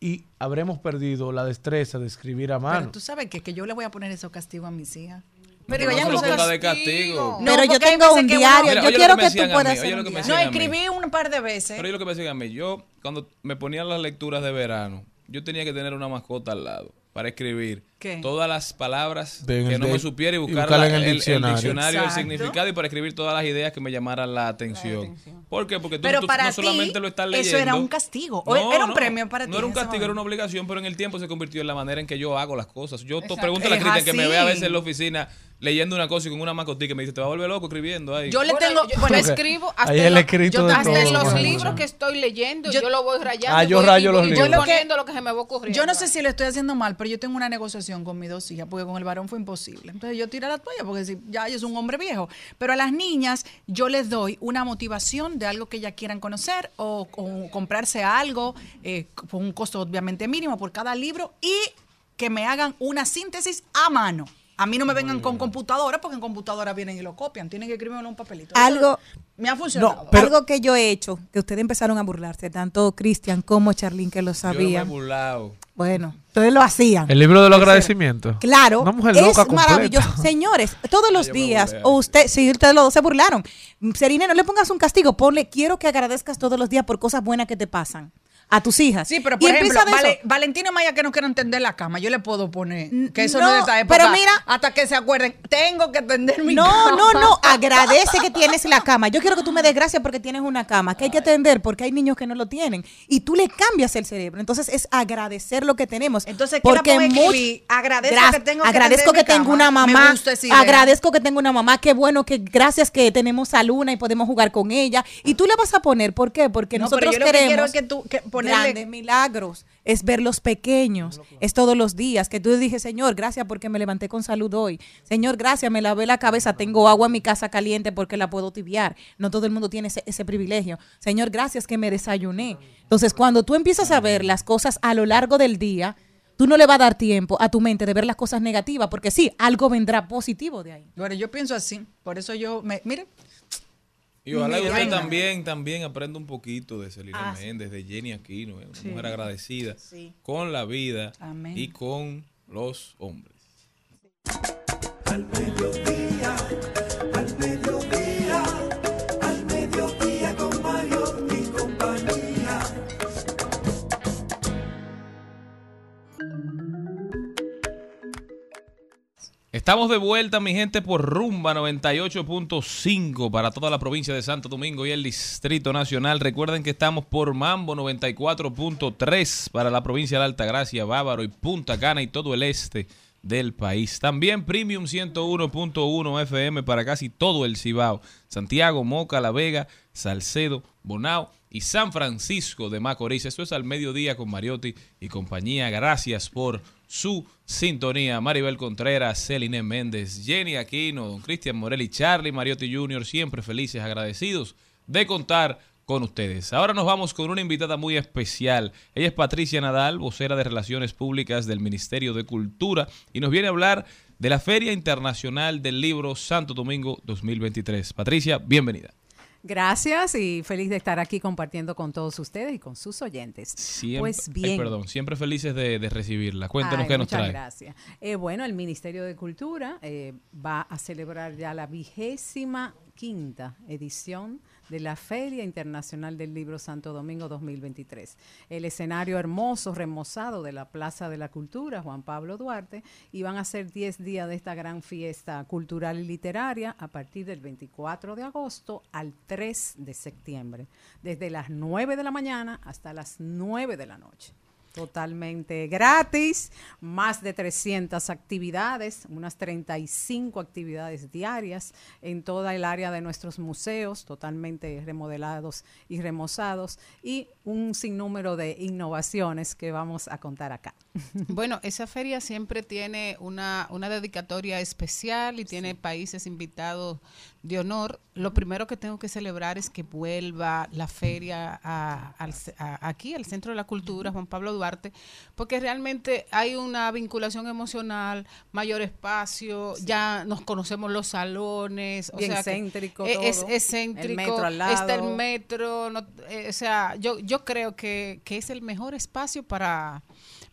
y habremos perdido la destreza de escribir a Pero mano. tú sabes que, que yo le voy a poner esos castigos a mis hijas. Pero Pero no ella se no lo se ponga los- de castigo. No, Pero yo tengo un diario. Mira, yo quiero que tú puedas mí, hacer un. No, escribí un par de veces. Pero yo lo que me decían a mí, yo cuando me ponía las lecturas de verano, yo tenía que tener una mascota al lado para escribir ¿Qué? todas las palabras De- que no me supiera y y buscar buscarla la- en el el, el diccionario. diccionario, el significado y para escribir todas las ideas que me llamaran la atención. ¿Por qué? Porque tú, Pero tú para no ti, solamente lo estás leyendo. eso era un castigo. O era un premio para ti No era un castigo, era una obligación, pero en el tiempo se convirtió en la manera en que yo hago las cosas. Yo pregunto a la Cristian que me ve a veces en la oficina leyendo una cosa y con una mascotica y me dice, te va a volver loco escribiendo ahí. Yo le Bueno, tengo. yo, bueno, yo escribo hasta, Ahí en el lo- escrito yo- de hasta todo, en los libros que estoy leyendo, Yo- yo, lo voy rayando. Ah, yo voy- rayo y los libros. poniendo lo que se me va ocurriendo. Yo no sé si lo estoy haciendo mal, pero yo tengo una negociación con mis dos hijas, porque con el varón fue imposible. Entonces yo tiré la toalla, porque si ya es un hombre viejo. Pero a las niñas yo les doy una motivación de algo que ellas quieran conocer o, comprarse algo eh, por un costo obviamente mínimo por cada libro y que me hagan una síntesis a mano. A mí no me vengan con computadora, porque en computadora vienen y lo copian. Tienen que escribirme en un papelito. Eso Algo- me ha funcionado. Algo que yo he hecho, que ustedes empezaron a burlarse, tanto Cristian como Charlene, que lo Yo no me he sabían. burlado. bueno, ustedes lo hacían. El libro de los agradecimientos. Claro, Una mujer es loca completa. maravilloso. Señores, todos los Yo días, o usted, si ustedes los dos se burlaron, Serine, no le pongas un castigo, ponle, quiero que agradezcas todos los días por cosas buenas que te pasan a tus hijas. Sí, pero Y por ejemplo, empieza de eso. Vale- Valentino Maya que no quiero entender la cama, yo le puedo poner que eso no, no, es de esta época. pero mira- hasta que se acuerden, tengo que tender mi No, cama. no, no, agradece que tienes la cama. Yo quiero que tú me des gracias porque tienes una cama, que hay que atender porque hay niños que no lo tienen. Y tú le cambias el cerebro. Entonces es agradecer lo que tenemos. Entonces, ¿qué porque escribir? Agradezco Gra- que tengo agradezco que tengo una Me mamá. Agradezco que tengo una mamá. Qué bueno que gracias que tenemos a Luna y podemos jugar con ella. Y tú le vas a poner, ¿por qué? Porque No, nosotros pero yo lo que quiero queremos es que tú que ponerle grandes milagros, es ver los pequeños, es todos los días que tú dije, Señor, gracias porque me levanté con salud hoy. Señor, gracias, me lavé la cabeza, tengo agua en mi casa caliente porque la puedo tibiar. No todo el mundo tiene ese, ese privilegio. Señor, gracias que me desayuné. Entonces, cuando tú empiezas a ver las cosas a lo largo del día, tú no le vas a dar tiempo a tu mente de ver las cosas negativas, porque sí, algo vendrá positivo de ahí. Bueno, yo pienso así, por eso yo me mire, Y ojalá usted también, también aprenda un poquito de Celina Ah, sí. Méndez, de Jenny Aquino, eh, una Sí. mujer agradecida Sí. con la vida Amén. y con los hombres. Al mediodía, Estamos de vuelta, mi gente, por Rumba 98.5 para toda la provincia de Santo Domingo y el Distrito Nacional. Recuerden que estamos por Mambo 94.3 para la provincia de Altagracia, Bávaro y Punta Cana y todo el este del país. También Premium 101.1 FM para casi todo el Cibao. Santiago, Moca, La Vega, Salcedo, Bonao y San Francisco de Macorís. Eso es al mediodía con Mariotti y compañía. Gracias por su sintonía. Maribel Contreras, Celine Méndez, Jenny Aquino, don Cristian Morelli, Charlie Mariotti Jr., siempre felices, agradecidos de contar con ustedes. Ahora nos vamos con una invitada muy especial. Ella es Patricia Nadal, vocera de Relaciones Públicas del Ministerio de Cultura, y nos viene a hablar de la Feria Internacional del Libro Santo Domingo 2023. Patricia, bienvenida. Gracias y feliz de estar aquí compartiendo con todos ustedes y con sus oyentes. Siempre, pues ay, bien. perdón, siempre felices de, de recibirla. Cuéntanos Ay, qué nos muchas trae. gracias. Eh, bueno, el Ministerio de Cultura eh, va a celebrar ya la vigésima quinta edición de la Feria Internacional del Libro Santo Domingo 2023. El escenario hermoso, remozado de la Plaza de la Cultura, Juan Pablo Duarte, y van a ser 10 días de esta gran fiesta cultural y literaria a partir del 24 de agosto al 3 de septiembre, desde las 9 de la mañana hasta las 9 de la noche totalmente gratis, más de 300 actividades, unas 35 actividades diarias en toda el área de nuestros museos, totalmente remodelados y remozados, y un sinnúmero de innovaciones que vamos a contar acá. Bueno, esa feria siempre tiene una, una dedicatoria especial y tiene países invitados de honor. Lo primero que tengo que celebrar es que vuelva la feria a- a- aquí, al Centro de la Cultura, Juan Pablo Duarte, porque realmente hay una vinculación emocional, mayor espacio, ya nos conocemos los salones. Bien sea céntrico e- Es, todo, excéntrico, el metro al está el lado. metro, no- eh, o sea, yo, yo creo que, que es el mejor espacio para,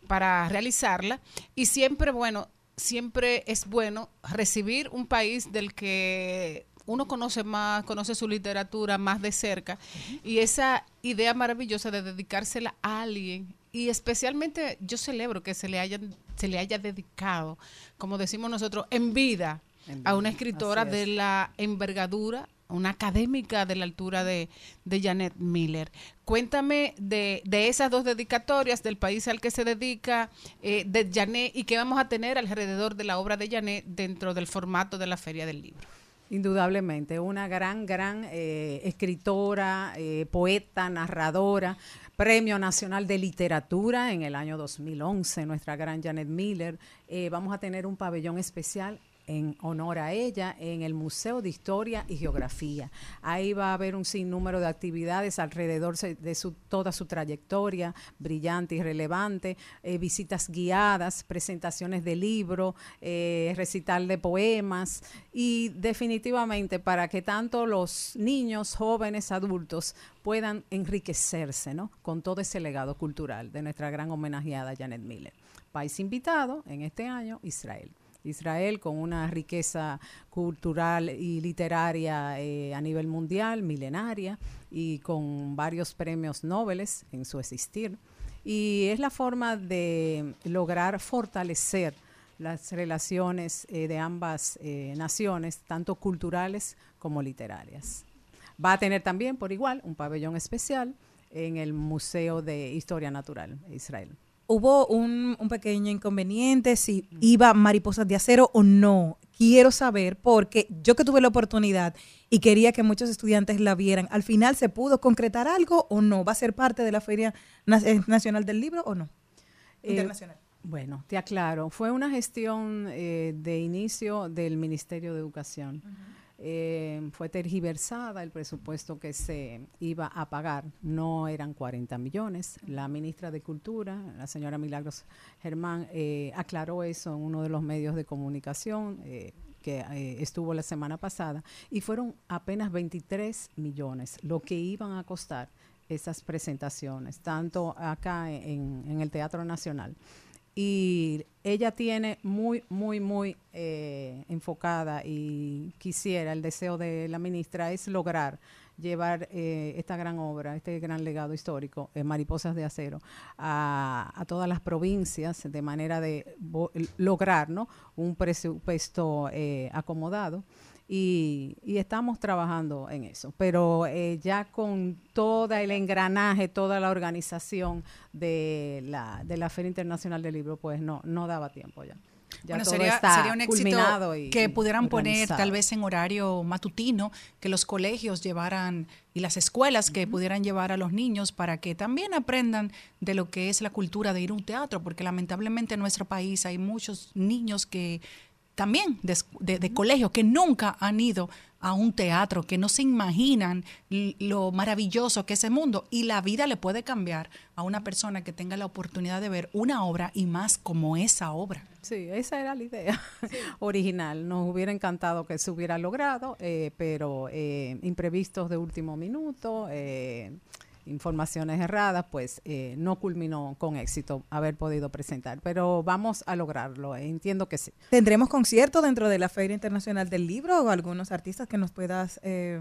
para realizarla y siempre, bueno, siempre es bueno recibir un país del que uno conoce más, conoce su literatura más de cerca y esa idea maravillosa de dedicársela a alguien y especialmente yo celebro que se le hayan se le haya dedicado, como decimos nosotros, en vida En a una escritora de la envergadura, una académica de la altura de, de Janet Miller. Cuéntame de, de esas dos dedicatorias, del país al que se dedica, eh, de Janet, y qué vamos a tener alrededor de la obra de Janet dentro del formato de la Feria del Libro. Indudablemente, una gran, gran eh, escritora, eh, poeta, narradora, Premio Nacional de Literatura en el año 2011, nuestra gran Janet Miller. Eh, vamos a tener un pabellón especial en honor a ella en el Museo de Historia y Geografía. Ahí va a haber un sinnúmero de actividades alrededor de toda su trayectoria brillante y relevante, eh, visitas guiadas, presentaciones de libros, eh, recital de poemas y definitivamente para que tanto los niños, jóvenes, adultos puedan enriquecerse ¿no? con todo ese legado cultural de nuestra gran homenajeada Janet Miller. País invitado en este año, Israel. Israel con una riqueza cultural y literaria eh, a nivel mundial, milenaria, y con varios premios Nobel en su existir. Y es la forma de lograr fortalecer las relaciones eh, de ambas eh, naciones, tanto culturales como literarias. Va a tener también, por igual, un pabellón especial en el Museo de Historia Natural de Israel. Hubo un, un pequeño inconveniente si iba mariposas de acero o no. Quiero saber porque yo que tuve la oportunidad y quería que muchos estudiantes la vieran, al final se pudo concretar algo o no. ¿Va a ser parte de la Feria eh, Nacional del Libro o no? Eh, Internacional. Bueno, te aclaro, fue una gestión eh, de inicio del Ministerio de Educación. Eh, fue tergiversada el presupuesto que se iba a pagar, no eran 40 millones. La ministra de Cultura, la señora Milagros Germán, eh, aclaró eso en uno de los medios de comunicación. eh, que eh, estuvo la semana pasada, y fueron apenas 23 millones lo que iban a costar esas presentaciones, tanto acá en, en el Teatro Nacional. Y ella tiene muy, muy, muy eh, enfocada y quisiera, el deseo de la ministra es lograr llevar eh, esta gran obra, este gran legado histórico, eh, Mariposas de Acero, a, a todas las provincias de manera de lograr ¿no? un presupuesto eh, acomodado. Y, y estamos trabajando en eso, pero eh, ya con todo el engranaje, toda la organización de la, de la Feria Internacional del Libro, pues no, no daba tiempo ya. Ya bueno, sería, un éxito y- que pudieran poner tal vez en horario matutino, que los colegios llevaran y las escuelas que pudieran llevar a los niños para que también aprendan de lo que es la cultura de ir a un teatro, porque lamentablemente en nuestro país hay muchos niños que también de, de, de colegio que nunca han ido a un teatro, que no se imaginan lo maravilloso que es ese mundo y la vida le puede cambiar a una persona que tenga la oportunidad de ver una obra y más como esa obra. Sí, esa era la idea original. Nos hubiera encantado que se hubiera logrado, eh, pero eh, imprevistos de último minuto, eh, informaciones erradas, pues eh, no culminó con éxito haber podido presentar. Pero vamos a lograrlo, eh, entiendo que sí. ¿Tendremos conciertos dentro de la Feria Internacional del Libro o algunos artistas que nos puedas eh,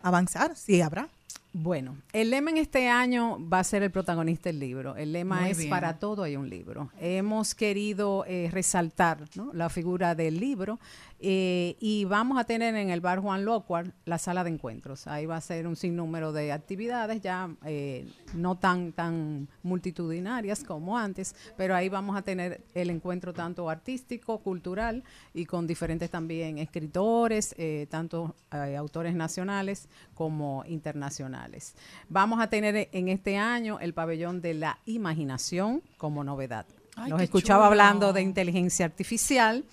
avanzar? Sí, habrá. Bueno, el lema en este año va a ser el protagonista del libro. El lema Muy es bien. para todo hay un libro. Hemos querido eh, resaltar ¿no? la figura del libro eh, y vamos a tener en el bar Juan Locuar la sala de encuentros. Ahí va a ser un sinnúmero de actividades ya eh, no tan tan multitudinarias como antes, pero ahí vamos a tener el encuentro tanto artístico, cultural y con diferentes también escritores, eh, tanto eh, autores nacionales como internacionales. Vamos a tener en este año el pabellón de la imaginación como novedad. Ay, Los escuchaba chulo. hablando de inteligencia artificial.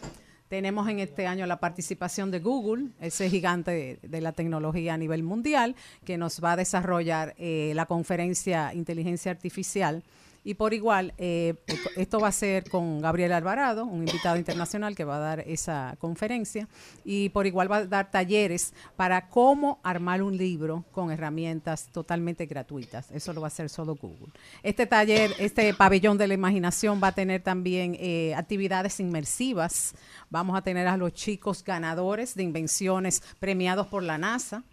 Tenemos en este año la participación de Google, ese gigante de, la tecnología a nivel mundial, que nos va a desarrollar eh, la conferencia Inteligencia Artificial. Y por igual, eh, esto va a ser con Gabriel Alvarado, un invitado internacional que va a dar esa conferencia. Y por igual va a dar talleres para cómo armar un libro con herramientas totalmente gratuitas. Eso lo va a hacer solo Google. Este taller, este pabellón de la imaginación va a tener también eh, actividades inmersivas. Vamos a tener a los chicos ganadores de invenciones premiados por la NASA.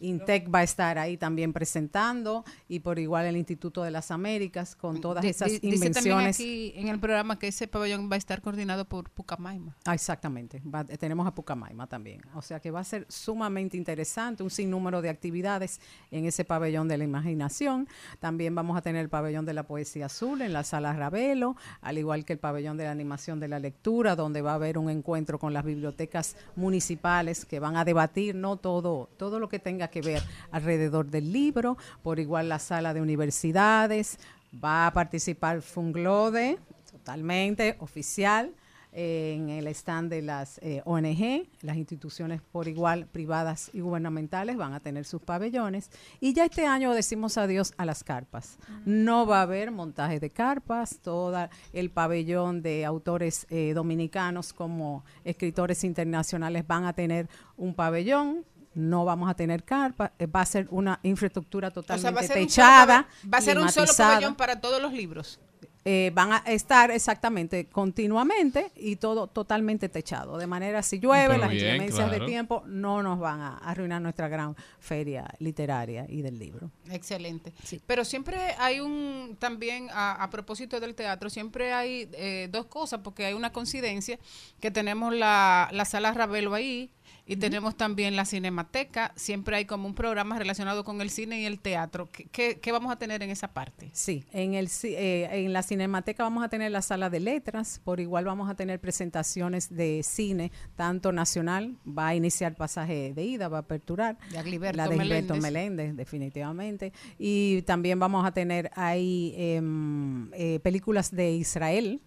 Intec va a estar ahí también presentando y por igual el Instituto de las Américas con todas Di- esas di- Dice también invenciones. aquí en el programa que ese pabellón va a estar coordinado por Pucamaima. Ah, exactamente. Va- tenemos a Pucamaima también. O sea que va a ser sumamente interesante, un sinnúmero de actividades en ese pabellón de la imaginación. También vamos a tener el pabellón de la poesía azul en la sala Ravelo, al igual que el pabellón de la animación de la lectura, donde va a haber un encuentro con las bibliotecas municipales que van a debatir no todo, todo lo que tenga que ver alrededor del libro. Por igual la sala de universidades. Va a participar Funglode, totalmente oficial en el stand de las eh, ONG, las instituciones por igual privadas y gubernamentales van a tener sus pabellones y ya este año decimos adiós a las carpas. No va a haber montaje de carpas, todo el pabellón de autores eh, dominicanos como escritores internacionales van a tener un pabellón. No vamos a tener carpa, eh, va a ser una infraestructura O sea, totalmente va a ser un solo techada. va a ser un solo pabellón para todos los libros. Eh, van a estar exactamente continuamente y todo totalmente techado. De manera, si llueve, Pero las bien, inclemencias de tiempo no nos van a arruinar nuestra gran feria literaria y del libro. Excelente. Pero siempre hay un, también a, a propósito del teatro, siempre hay eh, dos cosas, porque hay una coincidencia, que tenemos la, la sala Ravelo ahí y tenemos también la cinemateca, siempre hay como un programa relacionado con el cine y el teatro. ¿Qué, qué- qué vamos a tener en esa parte? Sí, en, el, eh, en la Cinemateca vamos a tener la sala de letras, por igual vamos a tener presentaciones de cine, tanto nacional, va a iniciar pasaje de ida, va a aperturar. De Agliberto la de Gilberto Meléndez. Meléndez, definitivamente. Y también vamos a tener ahí em, eh, películas de Israel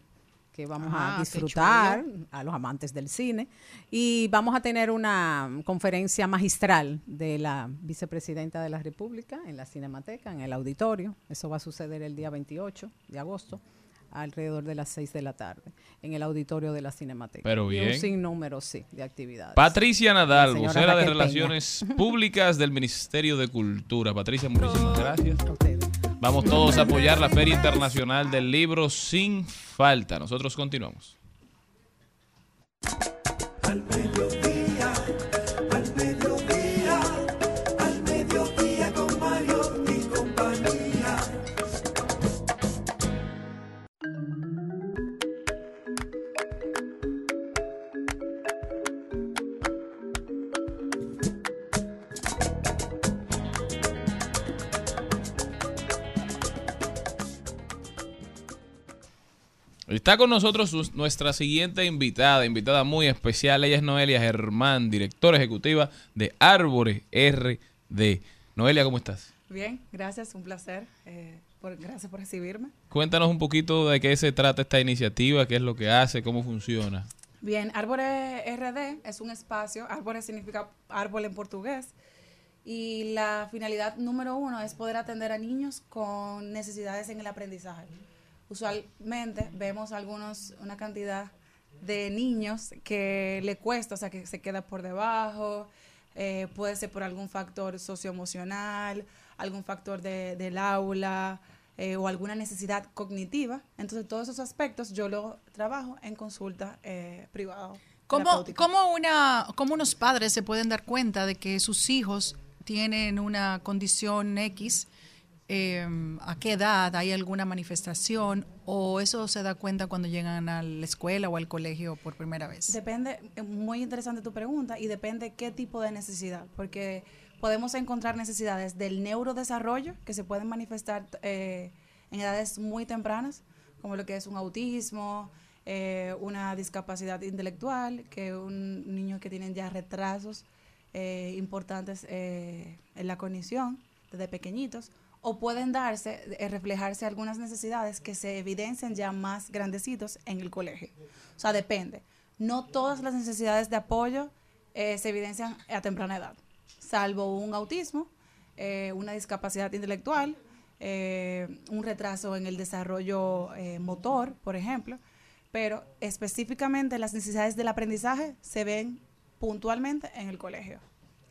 que vamos Ah, a disfrutar a los amantes del cine y vamos a tener una conferencia magistral de la vicepresidenta de la República en la Cinemateca, en el auditorio. Eso va a suceder el día 28 de agosto alrededor de las 6 de la tarde en el auditorio de la Cinemateca. Pero Y un bien. sinnúmero, sí, de actividades. Patricia Nadal, vocera de Peña. Relaciones Públicas del Ministerio de Cultura. Patricia, muchísimas gracias. Vamos todos a apoyar la Feria Internacional del Libro sin falta. Nosotros continuamos. Está con nosotros nuestra siguiente invitada, invitada muy especial. Ella es Noelia Germán, directora ejecutiva de Árboles RD. Noelia, ¿cómo estás? Bien, gracias, un placer. eh, por, gracias por recibirme. Cuéntanos un poquito de qué se trata esta iniciativa, qué es lo que hace, cómo funciona. Bien, Árboles RD es un espacio, Árboles significa árbol en portugués, y la finalidad número uno es poder atender a niños con necesidades en el aprendizaje. Usualmente vemos algunos, una cantidad de niños que le cuesta, o sea, que se queda por debajo, eh, puede ser por algún factor socioemocional, algún factor de- del aula eh, o alguna necesidad cognitiva. Entonces, todos esos aspectos yo lo trabajo en consulta eh, privada. ¿Cómo, cómo una, ¿Cómo unos padres se pueden dar cuenta de que sus hijos tienen una condición X? Eh, ¿A qué edad? ¿Hay alguna manifestación? ¿O eso se da cuenta cuando llegan a la escuela o al colegio por primera vez? Depende, eh, muy interesante tu pregunta, y depende qué tipo de necesidad, porque podemos encontrar necesidades del neurodesarrollo que se pueden manifestar eh, en edades muy tempranas, como lo que es un autismo, eh, una discapacidad intelectual, que un niño que tienen ya retrasos eh, importantes en la cognición desde pequeñitos, o pueden darse, eh, reflejarse algunas necesidades que se evidencian ya más grandecitos en el colegio. O sea, depende. No todas las necesidades de apoyo eh, se evidencian a temprana edad, salvo un autismo, eh, una discapacidad intelectual, un retraso en el desarrollo motor, por ejemplo, pero específicamente las necesidades del aprendizaje se ven puntualmente en el colegio.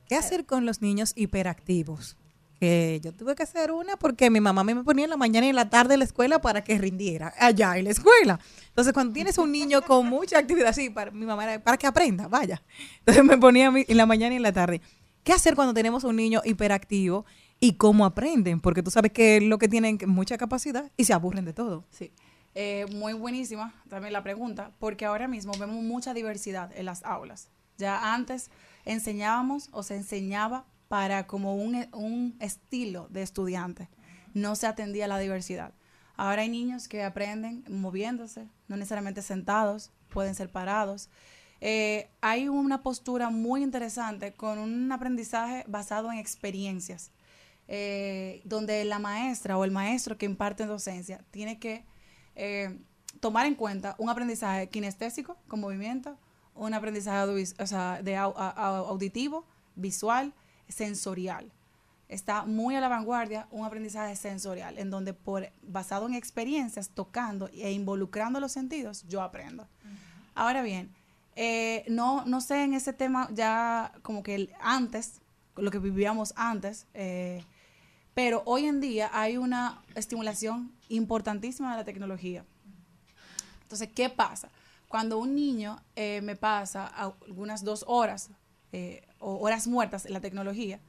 ¿Qué hacer con los niños hiperactivos? Que yo tuve que hacer una porque mi mamá me ponía en la mañana y en la tarde en la escuela para que rindiera allá en la escuela. Entonces, cuando tienes un niño con mucha actividad, sí, para, mi mamá era para que aprenda, vaya. Entonces me ponía en la mañana y en la tarde. ¿Qué hacer cuando tenemos un niño hiperactivo y cómo aprenden? Porque tú sabes que lo que tienen mucha capacidad y se aburren de todo. Sí. Eh, muy buenísima también la pregunta, porque ahora mismo vemos mucha diversidad en las aulas. Ya antes enseñábamos o se enseñaba para como un, e- un estilo de estudiante. No se atendía a la diversidad. Ahora hay niños que aprenden moviéndose, no necesariamente sentados, pueden ser parados. Eh, hay una postura muy interesante con un aprendizaje basado en experiencias, eh, donde la maestra o el maestro que imparte docencia tiene que eh, tomar en cuenta un aprendizaje kinestésico con movimiento, un aprendizaje de auditivo, visual, sensorial. Está muy a la vanguardia un aprendizaje sensorial, en donde por, basado en experiencias, tocando e involucrando los sentidos, yo aprendo. Ahora bien, eh, no, no sé en ese tema ya como que el- antes, lo que vivíamos antes, eh, pero hoy en día hay una estimulación importantísima de la tecnología. Entonces, ¿qué pasa? Cuando un niño eh, me pasa algunas dos horas eh, o horas muertas en la tecnología,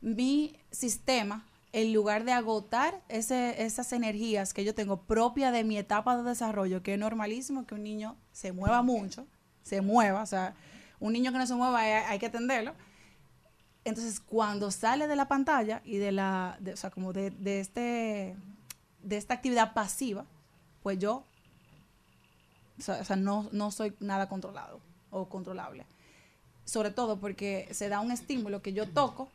mi sistema, en lugar de agotar ese- esas energías que yo tengo propia de mi etapa de desarrollo, que es normalísimo que un niño se mueva mucho, se mueva, o sea, un niño que no se mueva hay, hay que atenderlo. Entonces, cuando sale de la pantalla y de la, de- o sea, como de, de este, de esta actividad pasiva, pues yo, o sea, no, no soy nada controlado o controlable. Sobre todo porque se da un estímulo que yo toco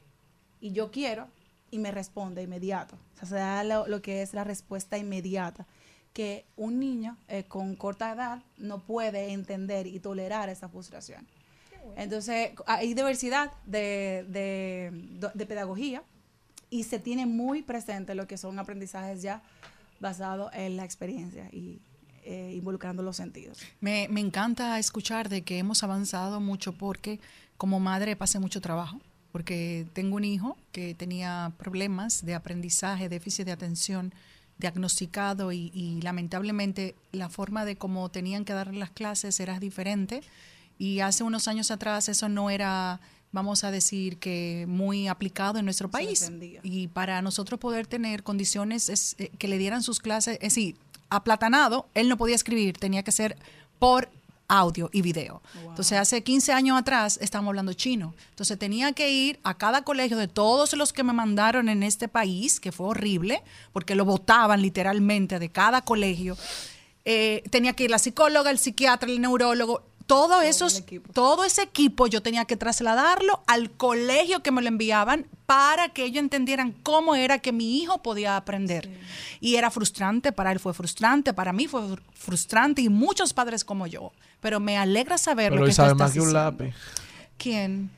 y yo quiero y me responde inmediato. O sea, se da lo, que es la respuesta inmediata, que un niño eh, con corta edad no puede entender y tolerar esa frustración. Entonces, hay diversidad de, de, de pedagogía y se tiene muy presente lo que son aprendizajes ya basados en la experiencia y eh, involucrando los sentidos. Me, me encanta escuchar de que hemos avanzado mucho porque como madre pasé mucho trabajo, porque tengo un hijo que tenía problemas de aprendizaje, déficit de atención diagnosticado y, y lamentablemente la forma de cómo tenían que dar las clases era diferente. Y hace unos años atrás eso no era vamos a decir que muy aplicado en nuestro país. y para nosotros poder tener condiciones es, eh, que le dieran sus clases, es decir, aplatanado, él no podía escribir, tenía que ser por audio y video. Entonces, hace 15 años atrás estábamos hablando chino. Entonces, tenía que ir a cada colegio de todos los que me mandaron en este país, que fue horrible, porque lo votaban literalmente de cada colegio. eh, tenía que ir la psicóloga, el psiquiatra, el neurólogo. Todo, esos, todo ese equipo yo tenía que trasladarlo al colegio que me lo enviaban para que ellos entendieran cómo era que mi hijo podía aprender. Y era frustrante, para él fue frustrante, para mí fue fr- frustrante y muchos padres como yo. Pero me alegra saber Pero lo hoy que tú sabe estás más que un lápiz. ¿Quién?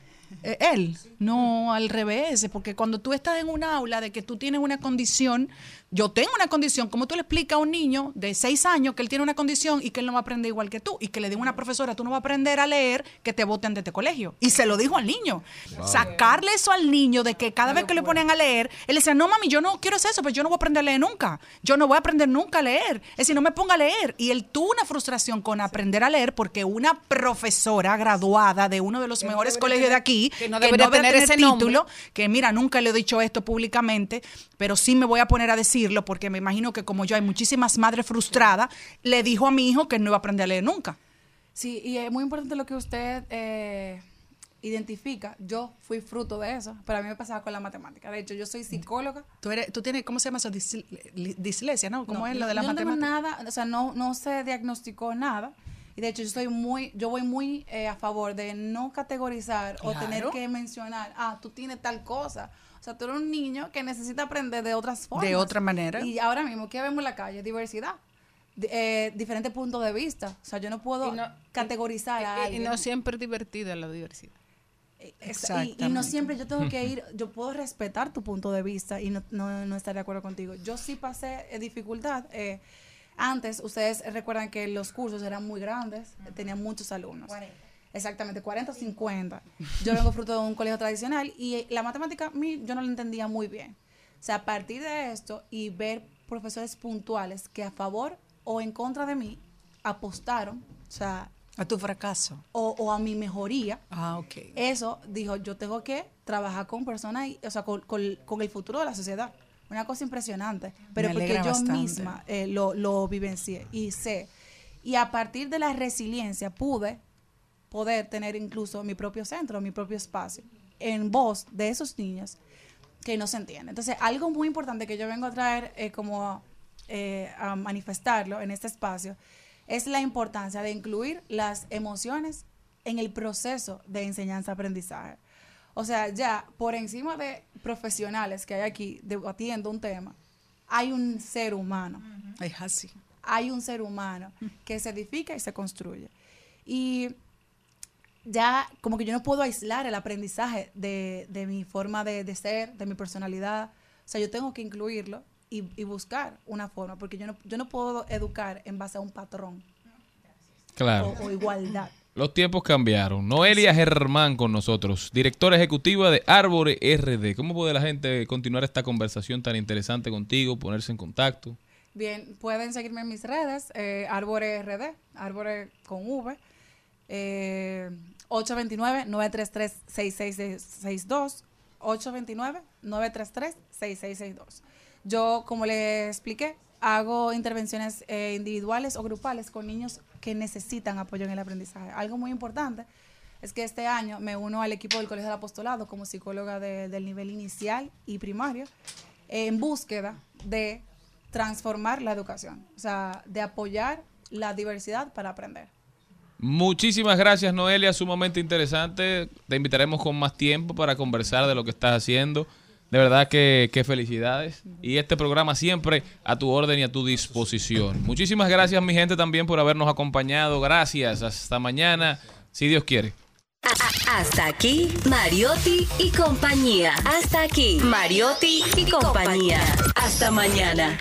Eh, él. No, al revés. Porque cuando tú estás en un aula de que tú tienes una condición, yo tengo una condición, ¿cómo tú le explicas a un niño de seis años que él tiene una condición y que él no va a aprender igual que tú? Y que le diga una profesora, tú no vas a aprender a leer, que te voten de este colegio. Y se lo dijo al niño. Wow. Sacarle eso al niño de que cada vez que le ponen a leer, él decía, no mami, yo no quiero hacer eso, pero yo no voy a aprender a leer nunca. Yo no voy a aprender nunca a leer. Es decir, no me ponga a leer. Y él tuvo una frustración con aprender a leer porque una profesora graduada de uno de los mejores colegios de aquí, que no debería tener ese título, que mira, nunca le he dicho esto públicamente, pero sí me voy a poner a decirlo porque me imagino que como yo hay muchísimas madres frustradas, le dijo a mi hijo que no iba a aprender a leer nunca. Sí, y es muy importante lo que usted eh, identifica. Yo fui fruto de eso, pero a mí me pasaba con la matemática. De hecho, yo soy psicóloga. Tú, eres, tú tienes, ¿cómo se llama eso? Disle- li- Dislexia, ¿no? ¿Cómo No, es lo de la yo no tengo matemática? nada, o sea, no, no se diagnosticó nada. Y de hecho, yo estoy muy, yo voy muy eh, a favor de no categorizar o tener que mencionar, ah, tú tienes tal cosa. O sea, tú eres un niño que necesita aprender de otras formas. De otra manera. Y ahora mismo, ¿qué vemos en la calle? Diversidad. Di- eh, diferentes puntos de vista. O sea, yo no puedo Y no- categorizar a Y- y, alguien. no siempre es divertida la diversidad. Exa- Y, y no siempre yo tengo que ir, yo puedo respetar tu punto de vista y no, no, no estar de acuerdo contigo. Yo sí pasé eh, dificultad. eh, antes, ustedes recuerdan que los cursos eran muy grandes, eh, tenían muchos alumnos. Exactamente, 40 o 50. Yo vengo fruto de un colegio tradicional y la matemática a mí yo no la entendía muy bien. O sea, a partir de esto y ver profesores puntuales que a favor o en contra de mí apostaron, o sea, A tu fracaso. o, o a mi mejoría, Ah, ok. eso dijo, yo tengo que trabajar con personas, y, o sea, con, con- con el futuro de la sociedad. Una cosa impresionante. Pero porque yo bastante. misma eh, lo, lo vivencié y sé. Y a partir de la resiliencia pude poder tener incluso mi propio centro, mi propio espacio, en voz de esos niños que no se entienden. Entonces, algo muy importante que yo vengo a traer eh, como eh, a manifestarlo en este espacio es la importancia de incluir las emociones en el proceso de enseñanza-aprendizaje. O sea, ya por encima de profesionales que hay aquí debatiendo un tema, hay un ser humano. Es así. Hay un ser humano que se edifica y se construye. Y ya como que yo no puedo aislar el aprendizaje de, de mi forma de, de ser, de mi personalidad. O sea, yo tengo que incluirlo y, y buscar una forma, porque yo no, yo no puedo educar en base a un patrón Claro. o, o igualdad. Los tiempos cambiaron. Noelia Germán con nosotros, directora ejecutiva de Árbore RD. ¿Cómo puede la gente continuar esta conversación tan interesante contigo, ponerse en contacto? Bien, pueden seguirme en mis redes, eh, RD, Árbore con V, eh, 829-933-6662, 829-933-6662. Yo, como les expliqué, hago intervenciones eh, individuales o grupales con niños que necesitan apoyo en el aprendizaje. Algo muy importante es que este año me uno al equipo del Colegio del Apostolado como psicóloga de- del nivel inicial y primario en búsqueda de transformar la educación, o sea, de apoyar la diversidad para aprender. Muchísimas gracias, Noelia. Sumamente interesante. Te invitaremos con más tiempo para conversar de lo que estás haciendo. De verdad que, que felicidades. Y este programa siempre a tu orden y a tu disposición. Muchísimas gracias, mi gente, también por habernos acompañado. Gracias. Hasta mañana, si Dios quiere. Hasta aquí, Mariotti y compañía. Hasta aquí, Mariotti y compañía. Hasta mañana.